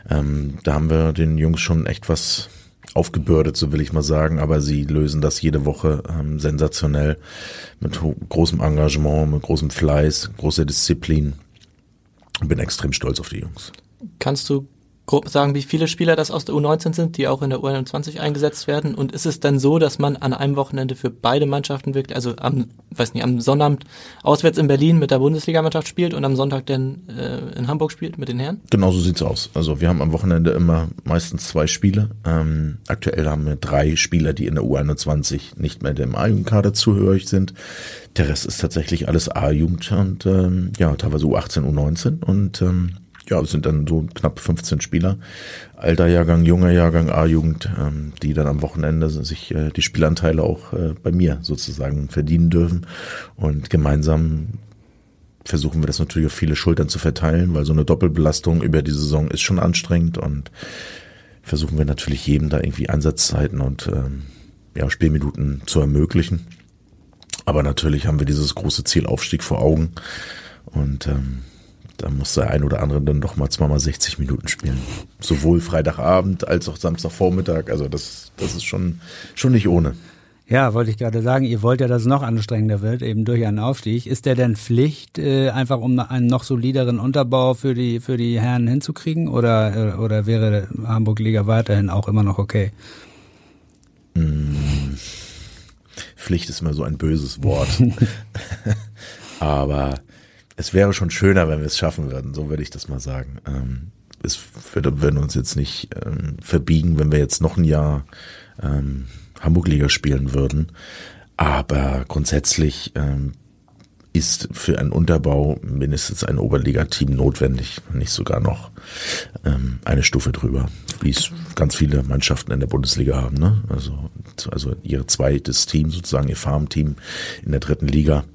[SPEAKER 6] Ähm, da haben wir den Jungs schon echt was aufgebürdet, so will ich mal sagen, aber sie lösen das jede Woche ähm, sensationell mit großem Engagement, mit großem Fleiß, großer Disziplin. Bin extrem stolz auf die Jungs.
[SPEAKER 3] Kannst du grob sagen, wie viele Spieler das aus der U19 sind, die auch in der U21 eingesetzt werden? Und ist es dann so, dass man an einem Wochenende für beide Mannschaften wirklich, also am, weiß nicht, am Sonnabend auswärts in Berlin mit der Bundesligamannschaft spielt und am Sonntag dann äh, in Hamburg spielt mit den Herren?
[SPEAKER 6] Genau so sieht's aus. Also wir haben am Wochenende immer meistens zwei Spiele. Ähm, aktuell haben wir drei Spieler, die in der U21 nicht mehr dem A-Jugendkader zuhörig sind. Der Rest ist tatsächlich alles A-Jugend und ähm, ja, teilweise U18, U19 und ähm, ja, es sind dann so knapp 15 Spieler, alter Jahrgang, junger Jahrgang, A-Jugend, ähm, die dann am Wochenende sich äh, die Spielanteile auch äh, bei mir sozusagen verdienen dürfen. Und gemeinsam versuchen wir das natürlich auf viele Schultern zu verteilen, weil so eine Doppelbelastung über die Saison ist schon anstrengend und versuchen wir natürlich jedem da irgendwie Einsatzzeiten und ähm, ja, Spielminuten zu ermöglichen. Aber natürlich haben wir dieses große Ziel Aufstieg vor Augen und ähm, da muss der ein oder andere dann doch mal zweimal 60 Minuten spielen. Sowohl Freitagabend als auch Samstagvormittag. Also das, das ist schon, schon nicht ohne.
[SPEAKER 4] Ja, wollte ich gerade sagen, ihr wollt ja, dass es noch anstrengender wird, eben durch einen Aufstieg. Ist der denn Pflicht, äh, einfach um einen noch solideren Unterbau für die, für die Herren hinzukriegen? Oder, äh, oder wäre Hamburg-Liga weiterhin auch immer noch okay?
[SPEAKER 6] Hm. Pflicht ist immer so ein böses Wort. *laughs* *laughs* Aber es wäre schon schöner, wenn wir es schaffen würden, so würde ich das mal sagen. Ähm, es würde, würden uns jetzt nicht ähm, verbiegen, wenn wir jetzt noch ein Jahr ähm, Hamburg-Liga spielen würden. Aber grundsätzlich ähm, ist für einen Unterbau mindestens ein Oberliga-Team notwendig, nicht sogar noch ähm, eine Stufe drüber, wie es ganz viele Mannschaften in der Bundesliga haben. Ne? Also, also ihr zweites Team, sozusagen ihr Farmteam in der dritten Liga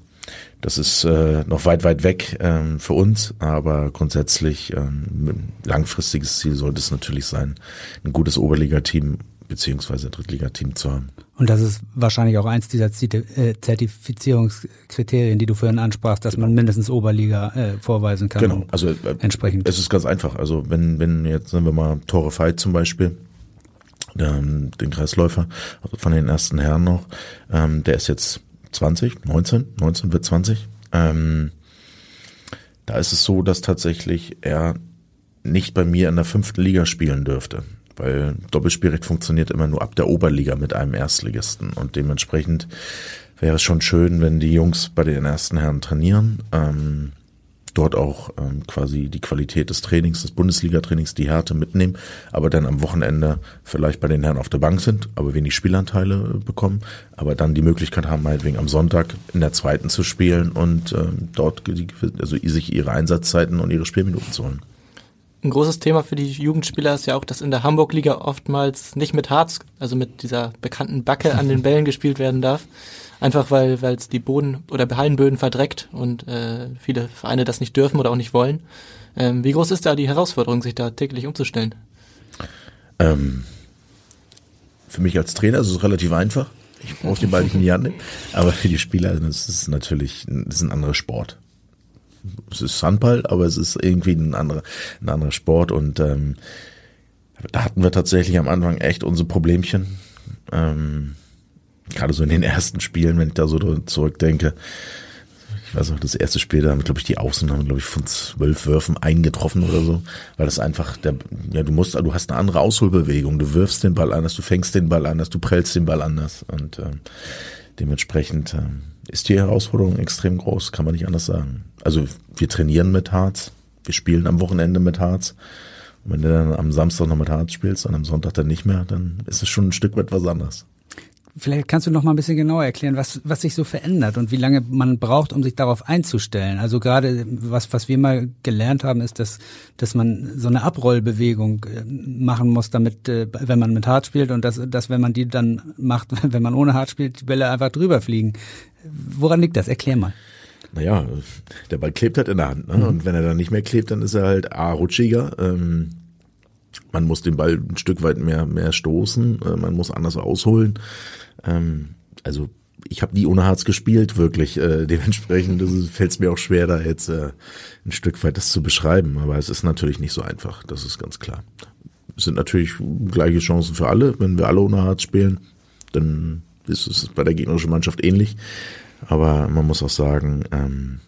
[SPEAKER 6] das ist äh, noch weit, weit weg ähm, für uns, aber grundsätzlich ähm, langfristiges Ziel sollte es natürlich sein, ein gutes Oberligateam beziehungsweise Drittligateam zu haben.
[SPEAKER 4] Und das ist wahrscheinlich auch eins dieser äh, Zertifizierungskriterien, die du vorhin ansprachst, dass genau. man mindestens Oberliga äh, vorweisen kann.
[SPEAKER 6] Genau, also äh, entsprechend. Es ist ganz einfach. Also wenn, wenn jetzt, sagen wir mal, Tore Veit zum Beispiel, ähm, den Kreisläufer, also von den ersten Herren noch, ähm, der ist jetzt 20, 19, 19 wird 20. Ähm, Da ist es so, dass tatsächlich er nicht bei mir in der fünften Liga spielen dürfte, weil Doppelspielrecht funktioniert immer nur ab der Oberliga mit einem Erstligisten und dementsprechend wäre es schon schön, wenn die Jungs bei den ersten Herren trainieren. Ähm, dort auch ähm, quasi die Qualität des Trainings, des Bundesliga-Trainings, die Härte mitnehmen, aber dann am Wochenende vielleicht bei den Herren auf der Bank sind, aber wenig Spielanteile bekommen, aber dann die Möglichkeit haben, meinetwegen am Sonntag in der zweiten zu spielen und ähm, dort also sich ihre Einsatzzeiten und ihre Spielminuten zu holen.
[SPEAKER 3] Ein großes Thema für die Jugendspieler ist ja auch, dass in der Hamburg-Liga oftmals nicht mit Harz, also mit dieser bekannten Backe an den *laughs* Bällen gespielt werden darf. Einfach weil weil es die Boden oder Hallenböden verdreckt und äh, viele Vereine das nicht dürfen oder auch nicht wollen. Ähm, wie groß ist da die Herausforderung, sich da täglich umzustellen?
[SPEAKER 6] Ähm, für mich als Trainer ist es relativ einfach. Ich brauche den Ball nicht in die Hand nehmen. Aber für die Spieler das ist natürlich das ist ein anderer Sport. Es ist Handball, aber es ist irgendwie ein anderer, ein anderer Sport. Und ähm, da hatten wir tatsächlich am Anfang echt unsere Problemchen. Ähm, gerade so in den ersten Spielen, wenn ich da so zurückdenke. Ich weiß noch, das erste Spiel, da haben, glaube ich, die Außen haben, glaube ich, von zwölf Würfen eingetroffen oder so, weil das einfach, der, ja, du musst, du hast eine andere Ausholbewegung, du wirfst den Ball anders, du fängst den Ball anders, du prellst den Ball anders und ähm, dementsprechend ähm, ist die Herausforderung extrem groß, kann man nicht anders sagen. Also wir trainieren mit Harz, wir spielen am Wochenende mit Harz. Und wenn du dann am Samstag noch mit Harz spielst und am Sonntag dann nicht mehr, dann ist es schon ein Stück weit was anderes.
[SPEAKER 4] Vielleicht kannst du noch mal ein bisschen genauer erklären, was, was sich so verändert und wie lange man braucht, um sich darauf einzustellen. Also gerade was, was wir mal gelernt haben, ist, dass, dass man so eine Abrollbewegung äh, machen muss, damit, äh, wenn man mit Hart spielt und dass, dass wenn man die dann macht, *laughs* wenn man ohne Hart spielt, die Bälle einfach drüber fliegen. Woran liegt das? Erklär mal.
[SPEAKER 6] Naja, der Ball klebt halt in der Hand. Ne? Mhm. Und wenn er dann nicht mehr klebt, dann ist er halt A, rutschiger. Ähm, man muss den Ball ein Stück weit mehr, mehr stoßen. Äh, man muss anders ausholen. Ähm, also ich habe nie ohne Harz gespielt, wirklich. Äh, dementsprechend fällt es mir auch schwer, da jetzt äh, ein Stück weit das zu beschreiben. Aber es ist natürlich nicht so einfach, das ist ganz klar. Es sind natürlich gleiche Chancen für alle. Wenn wir alle ohne Harz spielen, dann ist es bei der gegnerischen Mannschaft ähnlich. Aber man muss auch sagen, ähm,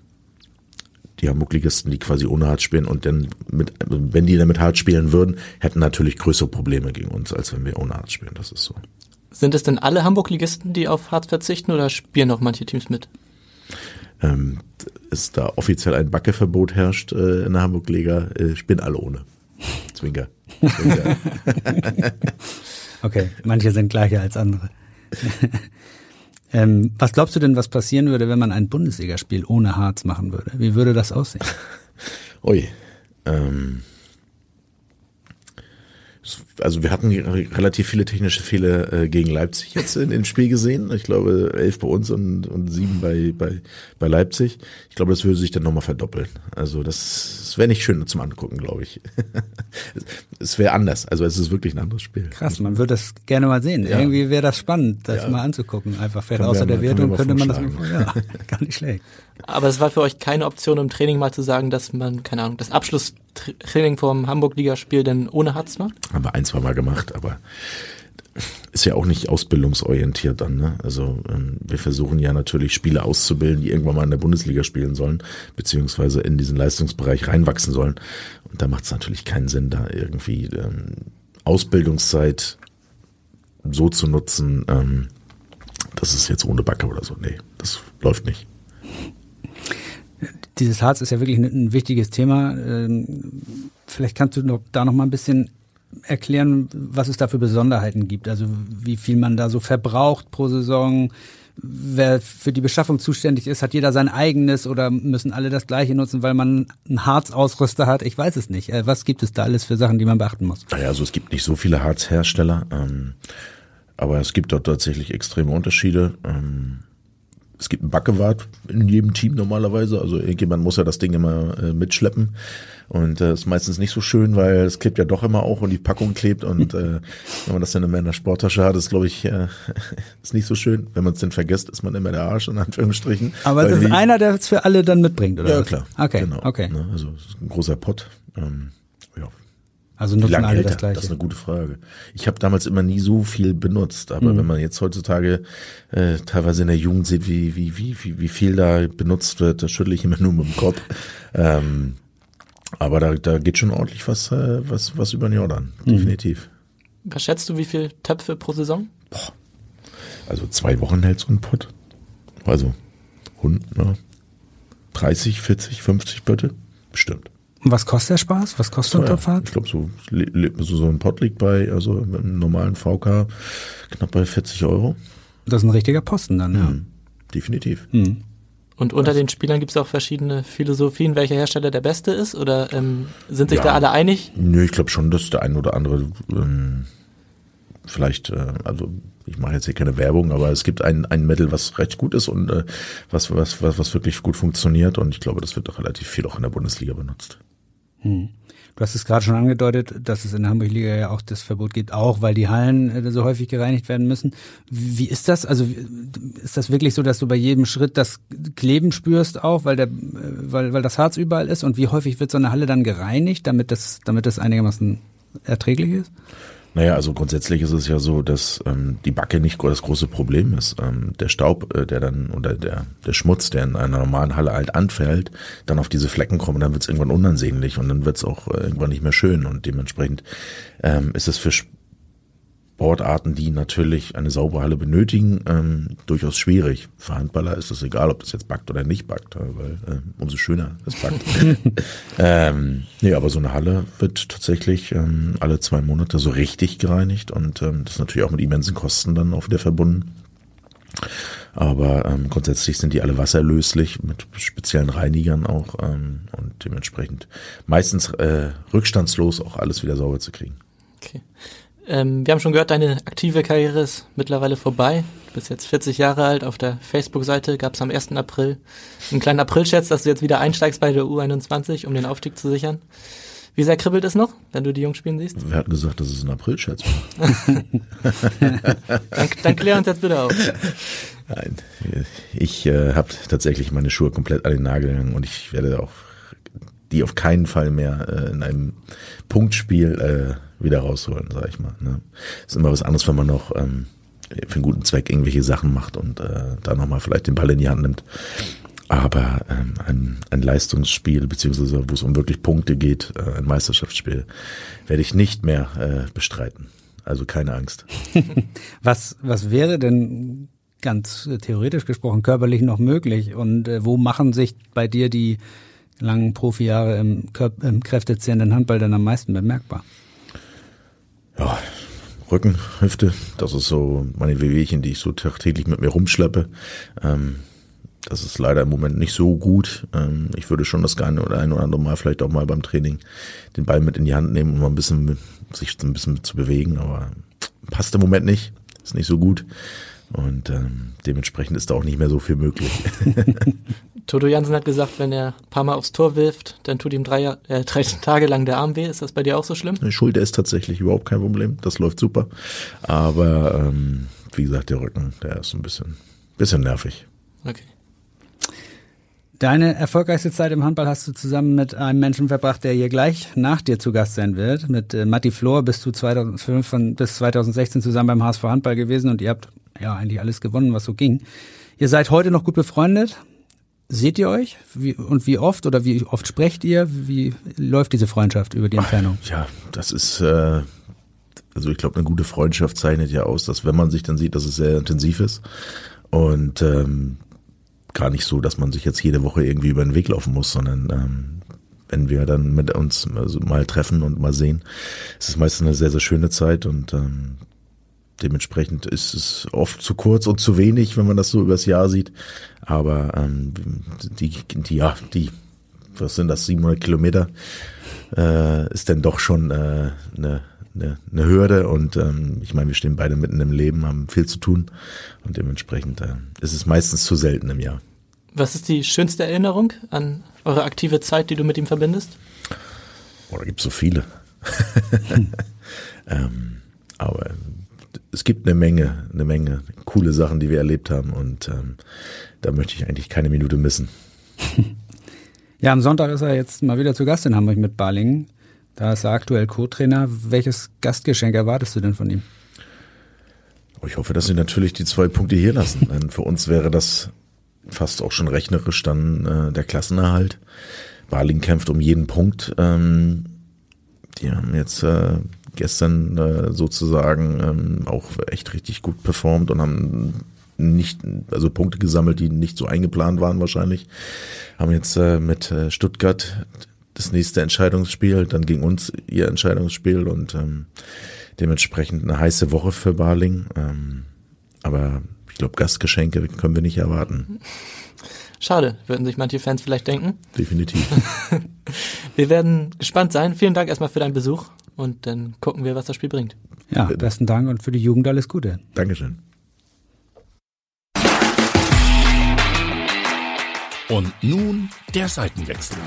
[SPEAKER 6] die Hamburg-Ligisten, die quasi ohne Harz spielen und dann mit, wenn die dann mit Harz spielen würden, hätten natürlich größere Probleme gegen uns, als wenn wir ohne Harz spielen. Das ist so.
[SPEAKER 3] Sind es denn alle Hamburg-Ligisten, die auf Harz verzichten oder spielen auch manche Teams mit?
[SPEAKER 6] Ähm, ist da offiziell ein Backeverbot herrscht äh, in der Hamburg-Liga, äh, spielen alle ohne. Zwinker. Zwinker. *laughs*
[SPEAKER 4] okay, manche sind gleicher als andere. *laughs* ähm, was glaubst du denn, was passieren würde, wenn man ein Bundesligaspiel ohne Harz machen würde? Wie würde das aussehen? *laughs*
[SPEAKER 6] Ui. Ähm, also wir hatten relativ viele technische Fehler äh, gegen Leipzig jetzt in, in Spiel gesehen. Ich glaube elf bei uns und, und sieben bei, bei, bei Leipzig. Ich glaube, das würde sich dann nochmal verdoppeln. Also das, das wäre nicht schön zum Angucken, glaube ich. *laughs* es wäre anders. Also es ist wirklich ein anderes Spiel.
[SPEAKER 4] Krass, man würde das gerne mal sehen. Ja. Irgendwie wäre das spannend, das ja. mal anzugucken. Einfach fällt außer der Wertung könnte man das mal, *laughs* ja, *laughs* gar nicht schlecht.
[SPEAKER 3] Aber es war für euch keine Option im Training mal zu sagen, dass man, keine Ahnung, das Abschlusstraining vom Hamburg-Ligaspiel denn ohne macht?
[SPEAKER 6] Haben wir ein, zwei Mal gemacht, aber ist ja auch nicht ausbildungsorientiert dann. Ne? Also ähm, wir versuchen ja natürlich Spieler auszubilden, die irgendwann mal in der Bundesliga spielen sollen, beziehungsweise in diesen Leistungsbereich reinwachsen sollen. Und da macht es natürlich keinen Sinn, da irgendwie ähm, Ausbildungszeit so zu nutzen, ähm, das ist jetzt ohne Backe oder so. Nee, das läuft nicht.
[SPEAKER 4] Dieses Harz ist ja wirklich ein, wichtiges Thema. Ähm, vielleicht kannst du da noch mal ein bisschen erklären, was es da für Besonderheiten gibt. Also wie viel man da so verbraucht pro Saison. Wer für die Beschaffung zuständig ist, hat jeder sein eigenes oder müssen alle das gleiche nutzen, weil man einen Harzausrüster hat? Ich weiß es nicht. Äh, was gibt es da alles für Sachen, die man beachten muss?
[SPEAKER 6] Naja, also es gibt nicht so viele Harzhersteller, ähm, aber es gibt dort tatsächlich extreme Unterschiede. Ähm, es gibt einen Backewart in jedem Team normalerweise. Also irgendjemand muss ja das Ding immer äh, mitschleppen. Und äh, ist meistens nicht so schön, weil es klebt ja doch immer auch und die Packung klebt. Und äh, wenn man das dann immer in der Sporttasche hat, ist glaube ich, äh, *laughs* ist nicht so schön. Wenn man es denn vergisst, ist man immer der Arsch in Anführungsstrichen.
[SPEAKER 4] Aber das ist die, einer, der es für alle dann mitbringt, oder?
[SPEAKER 6] Ja,
[SPEAKER 4] was?
[SPEAKER 6] klar.
[SPEAKER 4] Okay,
[SPEAKER 6] genau,
[SPEAKER 4] okay.
[SPEAKER 6] Ne, also ein großer Pott. Ähm, ja.
[SPEAKER 4] Also nutzen
[SPEAKER 6] lange
[SPEAKER 4] alle das? Gleiche.
[SPEAKER 6] Das ist eine gute Frage. Ich habe damals immer nie so viel benutzt, aber wenn man jetzt heutzutage äh, teilweise in der Jugend sieht, wie, wie, wie, wie, wie viel da benutzt wird, da schüttle ich immer nur mit dem Kopf. ähm, aber da, da geht schon ordentlich was, äh, was, was über den Jordan, definitiv.
[SPEAKER 3] Was schätzt du, wie viel Töpfe pro Saison?
[SPEAKER 6] Also zwei Wochen hält so ein Pott. Also Hund, ne? 30, 40, 50 Bötte? Bestimmt.
[SPEAKER 4] Und was kostet der Spaß? Was kostet so ein
[SPEAKER 6] Ja,
[SPEAKER 4] Topfhart?
[SPEAKER 6] ich glaube, so, so, so ein Pott liegt bei, also mit einem normalen VK knapp bei 40 Euro.
[SPEAKER 4] Das ist ein richtiger Posten dann, ja.
[SPEAKER 6] Mhm. Definitiv.
[SPEAKER 3] Und unter den Spielern gibt es auch verschiedene Philosophien, welcher Hersteller der beste ist? Oder ähm, sind sich
[SPEAKER 6] Ja.
[SPEAKER 3] da alle einig?
[SPEAKER 6] Nö, ich glaube schon, dass der ein oder andere ähm, vielleicht, äh, also ich mache jetzt hier keine Werbung, aber es gibt ein, ein Metal, was recht gut ist und äh, was, was, was, was wirklich gut funktioniert und ich glaube, das wird auch relativ viel auch in der Bundesliga benutzt.
[SPEAKER 4] Du hast es gerade schon angedeutet, dass es in der Hamburg-Liga ja auch das Verbot gibt, auch weil die Hallen äh, so häufig gereinigt werden müssen. Wie ist das? Also ist das wirklich so, dass du bei jedem Schritt das Kleben spürst auch, weil der, äh, weil, weil das Harz überall ist? Und wie häufig wird so eine Halle dann gereinigt, damit das, damit das einigermaßen erträglich ist?
[SPEAKER 6] Naja, also grundsätzlich ist es ja so, dass ähm, die Backe nicht das große Problem ist. Ähm, der Staub, äh, der dann oder der, der Schmutz, der in einer normalen Halle halt anfällt, dann auf diese Flecken kommen, dann wird es irgendwann unansehnlich und dann wird es auch äh, irgendwann nicht mehr schön. Und dementsprechend ähm, ist es für Sportarten, die natürlich eine saubere Halle benötigen, ähm, durchaus schwierig. Für Handballer ist es egal, ob das jetzt backt oder nicht backt, äh, weil äh, umso schöner es backt. *laughs* ähm, nee, aber so eine Halle wird tatsächlich ähm, alle zwei Monate so richtig gereinigt und ähm, das ist natürlich auch mit immensen Kosten dann auch wieder verbunden. Aber ähm, grundsätzlich sind die alle wasserlöslich mit speziellen Reinigern auch ähm, und dementsprechend meistens äh, rückstandslos auch alles wieder sauber zu kriegen.
[SPEAKER 3] Okay. Ähm, wir haben schon gehört, deine aktive Karriere ist mittlerweile vorbei. Du bist jetzt 40 Jahre alt. Auf der Facebook-Seite gab es am 1. April einen kleinen April-Scherz, dass du jetzt wieder einsteigst bei der U21, um den Aufstieg zu sichern. Wie sehr kribbelt es noch, wenn du die Jungs spielen siehst?
[SPEAKER 6] Wer hat gesagt, dass es ein April-Scherz war? *laughs*
[SPEAKER 3] Dann, dann klär uns jetzt bitte auf.
[SPEAKER 6] Nein, ich äh, habe tatsächlich meine Schuhe komplett an den Nagel gegangen und ich werde auch die auf keinen Fall mehr äh, in einem Punktspiel äh, wieder rausholen, sag ich mal. Ne? Ist immer was anderes, wenn man noch ähm, für einen guten Zweck irgendwelche Sachen macht und äh, da nochmal vielleicht den Ball in die Hand nimmt. Aber ähm, ein, ein Leistungsspiel, beziehungsweise wo es um wirklich Punkte geht, äh, ein Meisterschaftsspiel, werde ich nicht mehr äh, bestreiten. Also keine Angst. *laughs*
[SPEAKER 4] Was, was wäre denn ganz äh, theoretisch gesprochen körperlich noch möglich? Und äh, wo machen sich bei dir die langen Profijahre im, Kör im kräftezehrenden Handball dann am meisten bemerkbar?
[SPEAKER 6] Ja, Rücken, Hüfte, das ist so meine Wehwehchen, die ich so tagtäglich mit mir rumschleppe. Ähm, das ist leider im Moment nicht so gut. Ähm, ich würde schon das eine oder ein oder andere Mal vielleicht auch mal beim Training den Ball mit in die Hand nehmen, um mal ein bisschen sich ein bisschen zu bewegen, aber passt im Moment nicht, ist nicht so gut. Und ähm, dementsprechend ist da auch nicht mehr so viel möglich. *laughs*
[SPEAKER 3] Toto Jansen hat gesagt, wenn er ein paar Mal aufs Tor wirft, dann tut ihm drei, äh, drei *laughs* Tage lang der Arm weh. Ist das bei dir auch so schlimm?
[SPEAKER 6] Die Schulter ist tatsächlich überhaupt kein Problem, das läuft super. Aber ähm, wie gesagt, der Rücken, der ist ein bisschen, bisschen nervig.
[SPEAKER 3] Okay.
[SPEAKER 4] Deine erfolgreichste Zeit im Handball hast du zusammen mit einem Menschen verbracht, der hier gleich nach dir zu Gast sein wird. Mit äh, Matti Flor bist du 2005 von, bis 2016 zusammen beim HSV Handball gewesen und ihr habt ja eigentlich alles gewonnen, was so ging. Ihr seid heute noch gut befreundet. Seht ihr euch? Wie, und wie oft oder wie oft sprecht ihr? Wie läuft diese Freundschaft über die Entfernung?
[SPEAKER 6] Ja, das ist, äh, also ich glaube, eine gute Freundschaft zeichnet ja aus, dass wenn man sich dann sieht, dass es sehr intensiv ist und ähm, gar nicht so, dass man sich jetzt jede Woche irgendwie über den Weg laufen muss, sondern ähm, wenn wir dann mit uns also mal treffen und mal sehen, ist es meistens eine sehr, sehr schöne Zeit und ähm, dementsprechend ist es oft zu kurz und zu wenig, wenn man das so übers Jahr sieht. Aber ähm, die, die, ja, die, was sind das, 700 Kilometer, äh, ist dann doch schon äh, eine, eine, eine Hürde. Und ähm, ich meine, wir stehen beide mitten im Leben, haben viel zu tun. Und dementsprechend äh, ist es meistens zu selten im Jahr.
[SPEAKER 3] Was ist die schönste Erinnerung an eure aktive Zeit, die du mit ihm verbindest?
[SPEAKER 6] Boah, da gibt's so viele. *laughs* ähm, aber es gibt eine Menge, eine Menge coole Sachen, die wir erlebt haben. Und ähm, da möchte ich eigentlich keine Minute missen. *laughs*
[SPEAKER 4] Ja, am Sonntag ist er jetzt mal wieder zu Gast in Hamburg mit Balingen. Da ist er aktuell Co-Trainer. Welches Gastgeschenk erwartest du denn von ihm?
[SPEAKER 6] Oh, ich hoffe, dass sie natürlich die zwei Punkte hier lassen. Denn für uns wäre das fast auch schon rechnerisch dann äh, der Klassenerhalt. Barling kämpft um jeden Punkt. Ähm, die haben jetzt äh, gestern äh, sozusagen ähm, auch echt richtig gut performt und haben nicht, also Punkte gesammelt, die nicht so eingeplant waren wahrscheinlich. Haben jetzt äh, mit äh, Stuttgart das nächste Entscheidungsspiel, dann ging uns ihr Entscheidungsspiel und ähm, dementsprechend eine heiße Woche für Barling. Ähm, aber ich glaube, Gastgeschenke können wir nicht erwarten.
[SPEAKER 3] Schade, würden sich manche Fans vielleicht denken.
[SPEAKER 6] Definitiv. *laughs*
[SPEAKER 3] wir werden gespannt sein. Vielen Dank erstmal für deinen Besuch und dann gucken wir, was das Spiel bringt.
[SPEAKER 4] Ja, besten Dank und für die Jugend alles Gute.
[SPEAKER 6] Dankeschön.
[SPEAKER 2] Und nun der Seitenwechsel.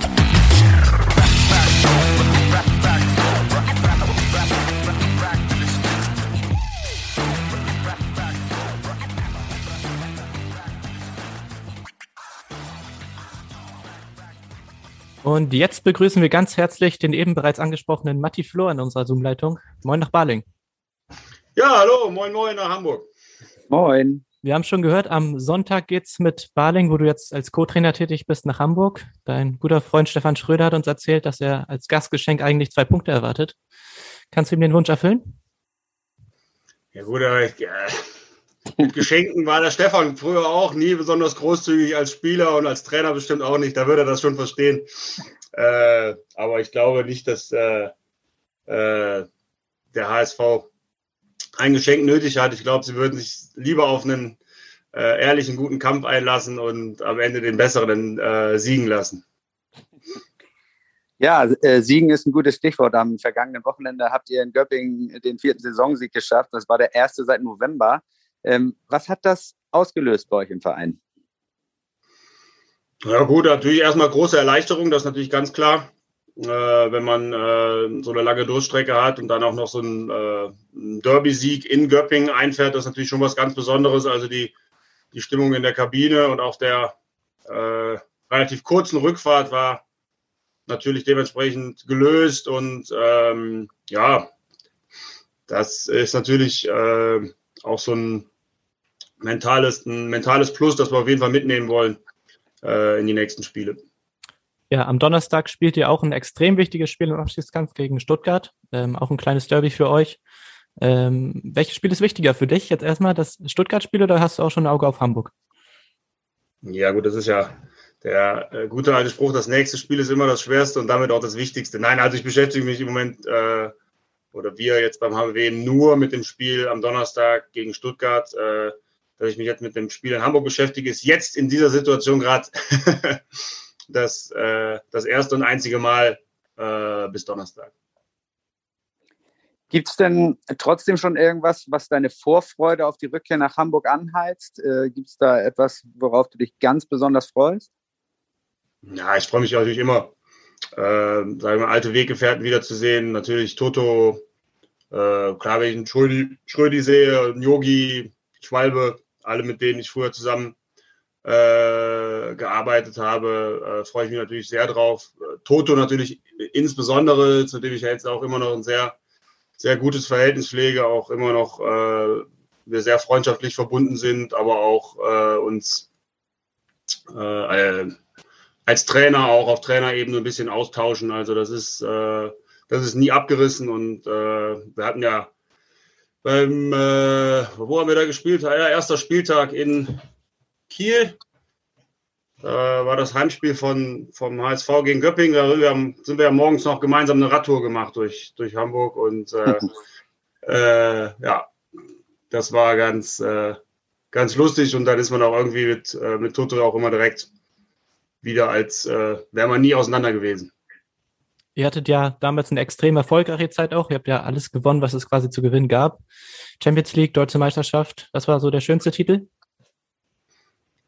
[SPEAKER 3] Und jetzt begrüßen wir ganz herzlich den eben bereits angesprochenen Matti Flor in unserer Zoom-Leitung. Moin nach Baling.
[SPEAKER 7] Ja, hallo, moin, moin nach Hamburg.
[SPEAKER 3] Moin. Wir haben schon gehört, am Sonntag geht's mit Baling, wo du jetzt als Co-Trainer tätig bist, nach Hamburg. Dein guter Freund Stefan Schröder hat uns erzählt, dass er als Gastgeschenk eigentlich zwei Punkte erwartet. Kannst du ihm den Wunsch erfüllen?
[SPEAKER 7] Ja gut, aber ich, äh, mit Geschenken war der Stefan früher auch nie besonders großzügig als Spieler und als Trainer bestimmt auch nicht. Da würde er das schon verstehen. Äh, aber ich glaube nicht, dass äh, äh, der HSV ein Geschenk nötig hat. Ich glaube, sie würden sich lieber auf einen äh, ehrlichen, guten Kampf einlassen und am Ende den Besseren äh, siegen lassen.
[SPEAKER 8] Ja, äh, Siegen ist ein gutes Stichwort. Am vergangenen Wochenende habt ihr in Göppingen den vierten Saisonsieg geschafft. Das war der erste seit November. Ähm, was hat das ausgelöst bei euch im Verein?
[SPEAKER 7] Ja gut, natürlich erstmal große Erleichterung, das ist natürlich ganz klar. Äh, wenn man äh, so eine lange Durchstrecke hat und dann auch noch so einen, äh, Derby-Sieg in Göppingen einfährt, das ist natürlich schon was ganz Besonderes. Also die, die Stimmung in der Kabine und auch der äh, relativ kurzen Rückfahrt war natürlich dementsprechend gelöst und ähm, ja, das ist natürlich äh, auch so ein mentales, ein mentales Plus, das wir auf jeden Fall mitnehmen wollen äh, in die nächsten Spiele.
[SPEAKER 3] Ja, am Donnerstag spielt ihr auch ein extrem wichtiges Spiel im Abschiedskampf gegen Stuttgart. Ähm, auch ein kleines Derby für euch. Ähm, welches Spiel ist wichtiger für dich? Jetzt erstmal das Stuttgart-Spiel oder hast du auch schon ein Auge auf Hamburg?
[SPEAKER 7] Ja, gut, das ist ja der äh, gute alte Spruch, das nächste Spiel ist immer das schwerste und damit auch das wichtigste. Nein, also ich beschäftige mich im Moment äh, oder wir jetzt beim HBW nur mit dem Spiel am Donnerstag gegen Stuttgart. Äh, dass ich mich jetzt mit dem Spiel in Hamburg beschäftige, ist jetzt in dieser Situation gerade *laughs* das, äh, das erste und einzige Mal äh, bis Donnerstag.
[SPEAKER 8] Gibt es denn trotzdem schon irgendwas, was deine Vorfreude auf die Rückkehr nach Hamburg anheizt? Äh, Gibt es da etwas, worauf du dich ganz besonders freust?
[SPEAKER 7] Ja, ich freue mich natürlich immer, äh, sagen wir, alte Weggefährten wiederzusehen. Natürlich Toto, äh, klar, wenn ich einen Schrödi, Schrödi sehe, einen Yogi, Schwalbe, alle mit denen ich früher zusammen äh, gearbeitet habe, äh, freue ich mich natürlich sehr drauf. Toto natürlich insbesondere, zu dem ich jetzt auch immer noch ein sehr, sehr gutes Verhältnis pflege, auch immer noch äh, wir sehr freundschaftlich verbunden sind, aber auch äh, uns äh, als Trainer auch auf Trainerebene ein bisschen austauschen. Also das ist, äh, das ist nie abgerissen und wir hatten ja beim, äh, wo haben wir da gespielt? Ja, erster Spieltag in Kiel. Da war das Heimspiel von, vom HSV gegen Göppingen. Da sind wir, sind wir morgens noch gemeinsam eine Radtour gemacht durch, durch Hamburg. Und äh, äh, ja, das war ganz, äh, ganz lustig. Und dann ist man auch irgendwie mit, äh, mit Toto auch immer direkt wieder, als äh, wäre man nie auseinander gewesen.
[SPEAKER 3] Ihr hattet ja damals eine extrem erfolgreiche Zeit auch. Ihr habt ja alles gewonnen, was es quasi zu gewinnen gab. Champions League, Deutsche Meisterschaft. Was war so der schönste Titel?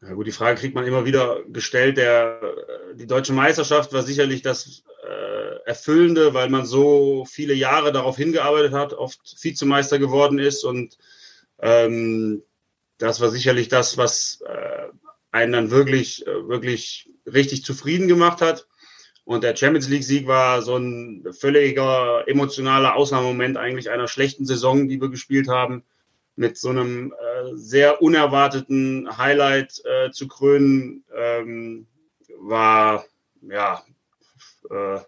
[SPEAKER 7] Ja gut, die Frage kriegt man immer wieder gestellt. Der, die Deutsche Meisterschaft war sicherlich das äh, Erfüllende, weil man so viele Jahre darauf hingearbeitet hat, oft Vizemeister geworden ist. Und ähm, das war sicherlich das, was äh, einen dann wirklich, äh, wirklich richtig zufrieden gemacht hat. Und der Champions League-Sieg war so ein völliger emotionaler Ausnahmemoment eigentlich einer schlechten Saison, die wir gespielt haben, mit so einem äh, sehr unerwarteten Highlight äh, zu krönen, ähm, war ja äh,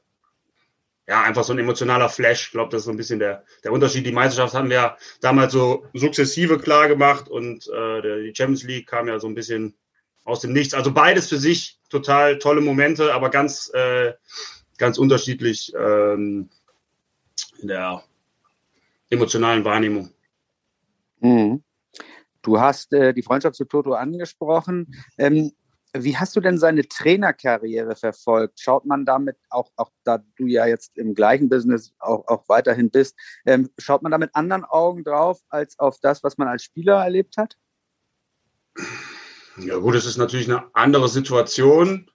[SPEAKER 7] ja, einfach so ein emotionaler Flash. Ich glaube, das ist so ein bisschen der, der Unterschied. Die Meisterschaft haben wir damals so sukzessive klar gemacht und äh, die Champions League kam ja so ein bisschen aus dem Nichts. Also beides für sich total tolle Momente, aber ganz, äh, ganz unterschiedlich ähm, in der emotionalen Wahrnehmung.
[SPEAKER 8] Mhm. Du hast äh, die Freundschaft zu Toto angesprochen. Ähm, wie hast du denn seine Trainerkarriere verfolgt? Schaut man damit, auch, auch da du ja jetzt im gleichen Business auch, auch weiterhin bist, ähm, schaut man da mit anderen Augen drauf als auf das, was man als Spieler erlebt hat?
[SPEAKER 7] Ja gut, es ist natürlich eine andere Situation.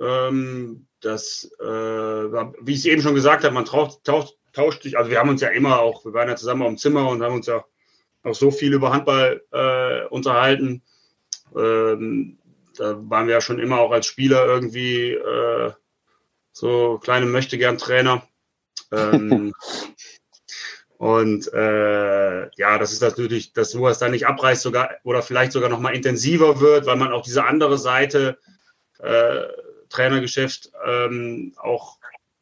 [SPEAKER 7] Ähm, das, äh, wie ich es eben schon gesagt habe, man tauscht, tauscht, tauscht sich, also wir haben uns ja immer auch, wir waren ja zusammen im Zimmer und haben uns ja auch so viel über Handball äh, unterhalten. Ähm, da waren wir ja schon immer auch als Spieler irgendwie äh, so kleine Möchtegern-Trainer. Ähm, *laughs* und äh, ja, das ist natürlich, dass sowas dann nicht abreißt sogar oder vielleicht sogar noch mal intensiver wird, weil man auch diese andere Seite äh, Trainergeschäft ähm, auch,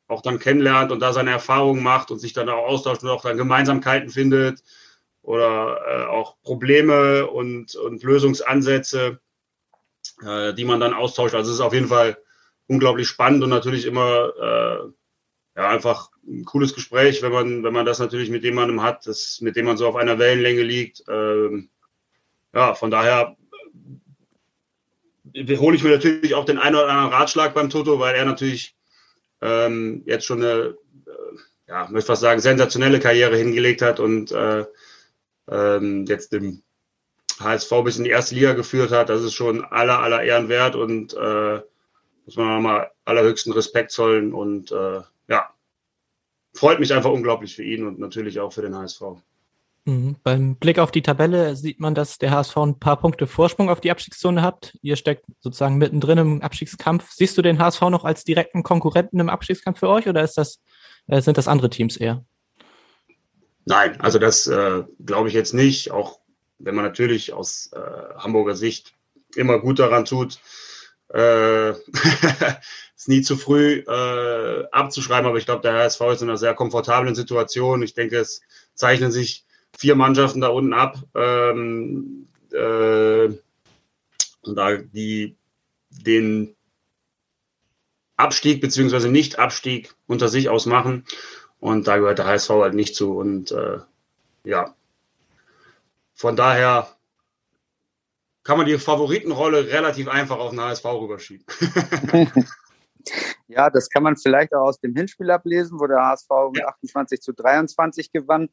[SPEAKER 7] auch dann kennenlernt und da seine Erfahrungen macht und sich dann auch austauscht und auch dann Gemeinsamkeiten findet oder äh, auch Probleme und, und Lösungsansätze äh, die man dann austauscht. Also es ist auf jeden Fall unglaublich spannend und natürlich immer äh, ja, einfach ein cooles Gespräch, wenn man, wenn man das natürlich mit jemandem hat, das, mit dem man so auf einer Wellenlänge liegt. Ähm, ja, von daher äh, hole ich mir natürlich auch den einen oder anderen Ratschlag beim Toto, weil er natürlich ähm, jetzt schon eine, äh, ja, möchte fast sagen, sensationelle Karriere hingelegt hat und äh, ähm, jetzt im HSV bis in die erste Liga geführt hat, das ist schon aller, aller Ehren wert und äh, muss man nochmal allerhöchsten Respekt zollen und äh, ja, freut mich einfach unglaublich für ihn und natürlich auch für den HSV.
[SPEAKER 3] Mhm. Beim Blick auf die Tabelle sieht man, dass der HSV ein paar Punkte Vorsprung auf die Abstiegszone hat. Ihr steckt sozusagen mittendrin im Abstiegskampf. Siehst du den HSV noch als direkten Konkurrenten im Abstiegskampf für euch oder das, äh, sind das andere Teams eher?
[SPEAKER 7] Nein, also das äh, glaube ich jetzt nicht. Auch wenn man natürlich aus äh, Hamburger Sicht immer gut daran tut, äh, *laughs* es nie zu früh äh, abzuschreiben, aber ich glaube, der HSV ist in einer sehr komfortablen Situation. Ich denke, es zeichnen sich vier Mannschaften da unten ab. Ähm, äh, und da die den Abstieg beziehungsweise Nicht-Abstieg unter sich ausmachen. Und da gehört der HSV halt nicht zu. Und äh, ja, von daher kann man die Favoritenrolle relativ einfach auf den HSV rüberschieben. *laughs*
[SPEAKER 8] ja, das kann man vielleicht auch aus dem Hinspiel ablesen, wo der HSV mit 28 zu 23 gewann.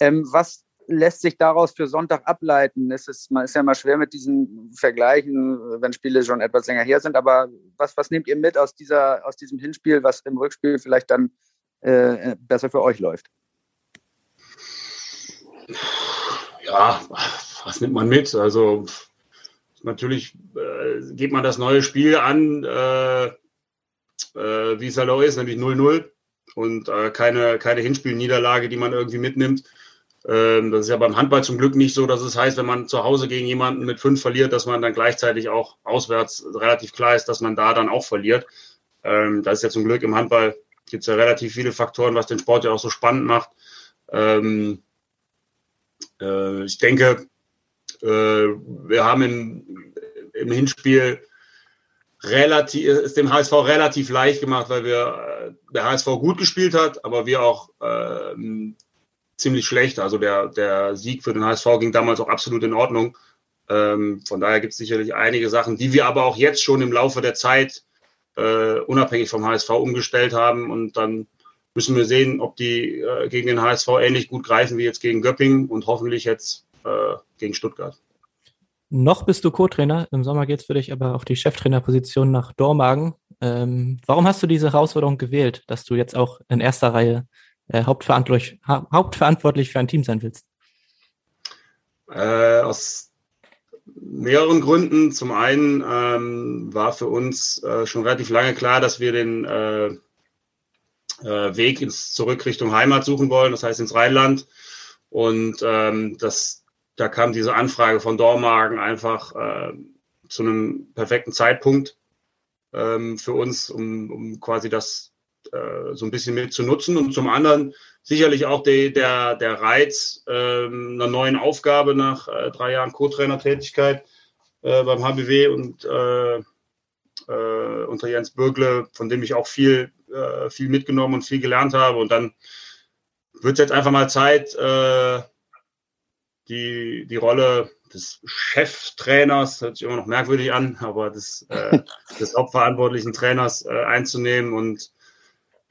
[SPEAKER 8] Ähm, was lässt sich daraus für Sonntag ableiten? Es ist, man ist ja mal schwer mit diesen Vergleichen, wenn Spiele schon etwas länger her sind. Aber was, was nehmt ihr mit aus, dieser, aus diesem Hinspiel, was im Rückspiel vielleicht dann äh, besser für euch läuft?
[SPEAKER 7] ja, was nimmt man mit? Also natürlich äh, geht man das neue Spiel an, äh, äh, wie es halt auch ist, nämlich 0-0 und äh, keine, keine Hinspielniederlage, die man irgendwie mitnimmt. Ähm, das ist ja beim Handball zum Glück nicht so, dass es heißt, wenn man zu Hause gegen jemanden mit fünf verliert, dass man dann gleichzeitig auch auswärts relativ klar ist, dass man da dann auch verliert. Ähm, das ist ja zum Glück im Handball gibt es ja relativ viele Faktoren, was den Sport ja auch so spannend macht. Ähm, äh, ich denke, wir haben im, im Hinspiel relativ, ist dem HSV relativ leicht gemacht, weil wir, äh, der HSV gut gespielt hat, aber wir auch äh, ziemlich schlecht. Also der, der Sieg für den HSV ging damals auch absolut in Ordnung. Ähm, von daher gibt es sicherlich einige Sachen, die wir aber auch jetzt schon im Laufe der Zeit äh, unabhängig vom HSV umgestellt haben und dann müssen wir sehen, ob die äh, gegen den HSV ähnlich gut greifen wie jetzt gegen Göppingen und hoffentlich jetzt äh, gegen Stuttgart.
[SPEAKER 3] Noch bist du Co-Trainer. Im Sommer geht es für dich aber auf die Cheftrainerposition nach Dormagen. Ähm, warum hast du diese Herausforderung gewählt, dass du jetzt auch in erster Reihe äh, hauptverantwortlich, ha hauptverantwortlich für ein Team sein willst?
[SPEAKER 7] Äh, aus mehreren Gründen. Zum einen ähm, war für uns äh, schon relativ lange klar, dass wir den äh, äh, Weg ins zurück Richtung Heimat suchen wollen, das heißt ins Rheinland. Und ähm, das, da kam diese Anfrage von Dormagen einfach äh, zu einem perfekten Zeitpunkt ähm, für uns, um, um quasi das äh, so ein bisschen mit zu nutzen. Und zum anderen sicherlich auch die, der, der Reiz äh, einer neuen Aufgabe nach äh, drei Jahren Co-Trainer-Tätigkeit äh, beim HBW und äh, äh, unter Jens Bürgle, von dem ich auch viel, viel mitgenommen und viel gelernt habe. Und dann wird es jetzt einfach mal Zeit, die, die Rolle des Cheftrainers, hört sich immer noch merkwürdig an, aber des, äh, *laughs* des hauptverantwortlichen Trainers äh, einzunehmen. Und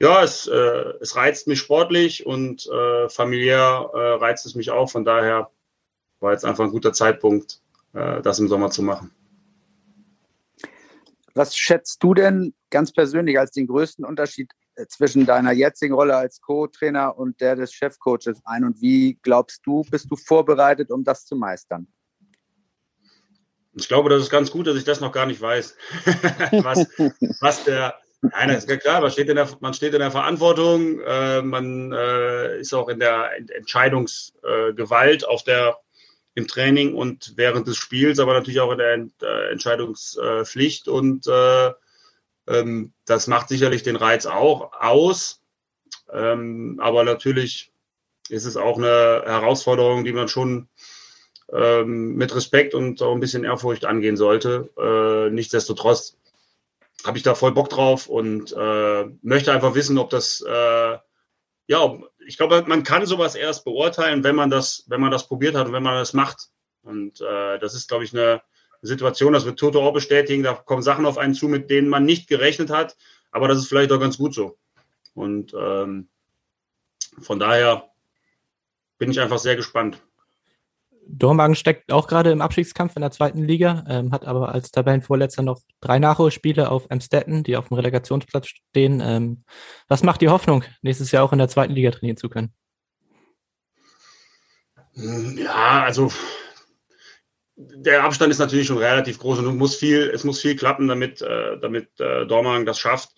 [SPEAKER 7] ja, es, äh, es reizt mich sportlich und äh, familiär äh, reizt es mich auch. Von daher war jetzt einfach ein guter Zeitpunkt, äh, das im Sommer zu machen.
[SPEAKER 8] Was schätzt du denn ganz persönlich als den größten Unterschied zwischen deiner jetzigen Rolle als Co-Trainer und der des Chefcoaches ein? Und wie glaubst du, bist du vorbereitet, um das zu meistern?
[SPEAKER 7] Ich glaube, das ist ganz gut, dass ich das noch gar nicht weiß. *laughs* was, was der, Nein, das ist ja klar, man steht in der, man steht in der Verantwortung, äh, man äh, ist auch in der Entscheidungsgewalt auf der, im Training und während des Spiels, aber natürlich auch in der Ent, äh, Entscheidungspflicht und äh, das macht sicherlich den Reiz auch aus. Ähm, aber natürlich ist es auch eine Herausforderung, die man schon ähm, mit Respekt und auch ein bisschen Ehrfurcht angehen sollte. Äh, nichtsdestotrotz habe ich da voll Bock drauf und äh, möchte einfach wissen, ob das, äh, ja, ich glaube, man kann sowas erst beurteilen, wenn man das, wenn man das probiert hat und wenn man das macht. Und das ist, glaube ich, eine Situation, das wird Toto auch bestätigen, da kommen Sachen auf einen zu, mit denen man nicht gerechnet hat, aber das ist vielleicht auch ganz gut so. Und ähm, von daher bin ich einfach sehr gespannt.
[SPEAKER 3] Dormagen steckt auch gerade im Abstiegskampf in der zweiten Liga, ähm, hat aber als Tabellenvorletzter noch drei Nachholspiele auf Amstetten, die auf dem Relegationsplatz stehen. Ähm, was macht die Hoffnung, nächstes Jahr auch in der zweiten Liga trainieren zu können?
[SPEAKER 7] Ja, also der Abstand ist natürlich schon relativ groß und muss viel, es muss viel klappen, damit, äh, damit äh, Dormagen das schafft.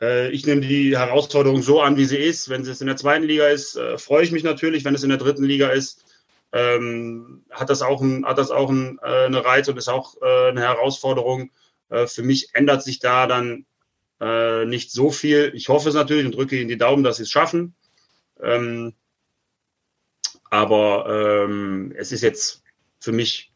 [SPEAKER 7] Äh, ich nehme die Herausforderung so an, wie sie ist. Wenn es in der zweiten Liga ist, äh, freue ich mich natürlich. Wenn es in der dritten Liga ist, ähm, hat das auch, ein, hat das auch ein, äh, eine Reiz und ist auch äh, eine Herausforderung. Für mich ändert sich da dann nicht so viel. Ich hoffe es natürlich und drücke Ihnen die Daumen, dass Sie es schaffen. Ähm, aber ähm, es ist jetzt für mich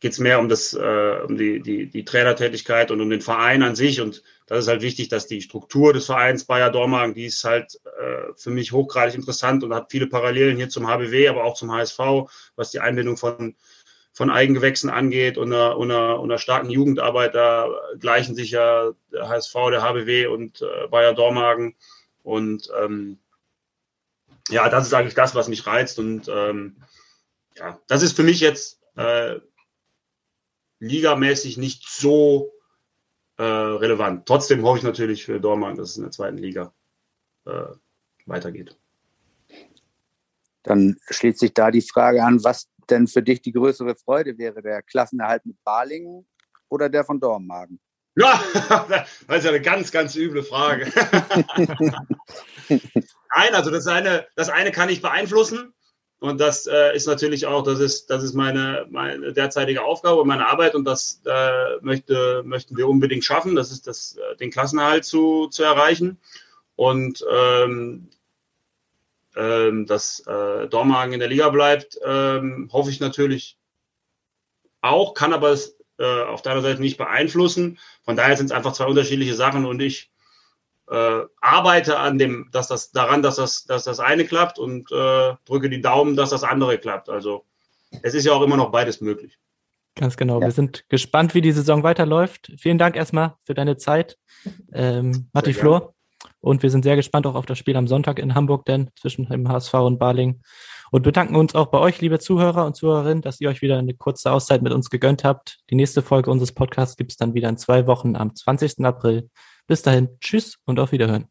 [SPEAKER 7] geht es mehr um das, äh, um die, die, die Trainertätigkeit und um den Verein an sich. Und das ist halt wichtig, dass die Struktur des Vereins Bayer Dormagen, die ist halt äh, für mich hochgradig interessant und hat viele Parallelen hier zum HBW, aber auch zum HSV, was die Einbindung von, von Eigengewächsen angeht und einer, und, einer, und einer starken Jugendarbeit. Da gleichen sich ja der HSV, der HBW und äh, Bayer Dormagen. Und ähm, ja, das ist eigentlich das, was mich reizt. Und ähm, ja, das ist für mich jetzt äh, ligamäßig nicht so äh, relevant. Trotzdem hoffe ich natürlich für Dortmund, dass es in der zweiten Liga äh, weitergeht.
[SPEAKER 8] Dann schließt sich da die Frage an, was denn für dich die größere Freude wäre, der Klassenerhalt mit Balingen oder der von Dormagen?
[SPEAKER 7] Ja, *laughs* das ist ja eine ganz, ganz üble Frage. *laughs* Nein, also das eine, das eine kann ich beeinflussen. Und das äh, ist natürlich auch, das ist, das ist meine, meine derzeitige Aufgabe meine Arbeit und das äh, möchte, möchten wir unbedingt schaffen. Das ist das, äh, den Klassenerhalt zu, zu erreichen. Und ähm, ähm, dass äh, Dormagen in der Liga bleibt, ähm, hoffe ich natürlich auch, kann aber es äh, auf deiner Seite nicht beeinflussen. Von daher sind es einfach zwei unterschiedliche Sachen und ich äh, arbeite an dem, dass das daran, dass das, dass das eine klappt und äh, drücke die Daumen, dass das andere klappt. Also es ist ja auch immer noch beides möglich.
[SPEAKER 3] Ganz genau. Ja. Wir sind gespannt, wie die Saison weiterläuft. Vielen Dank erstmal für deine Zeit, ähm, Matti Flor. Und wir sind sehr gespannt auch auf das Spiel am Sonntag in Hamburg, denn zwischen dem HSV und Baling. Und bedanken uns auch bei euch, liebe Zuhörer und Zuhörerinnen, dass ihr euch wieder eine kurze Auszeit mit uns gegönnt habt. Die nächste Folge unseres Podcasts gibt es dann wieder in zwei Wochen am 20. April. Bis dahin, tschüss und auf Wiederhören.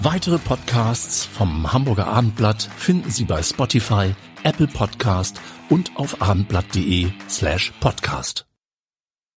[SPEAKER 2] Weitere Podcasts vom Hamburger Abendblatt finden Sie bei Spotify, Apple Podcast und auf abendblatt.de slash podcast.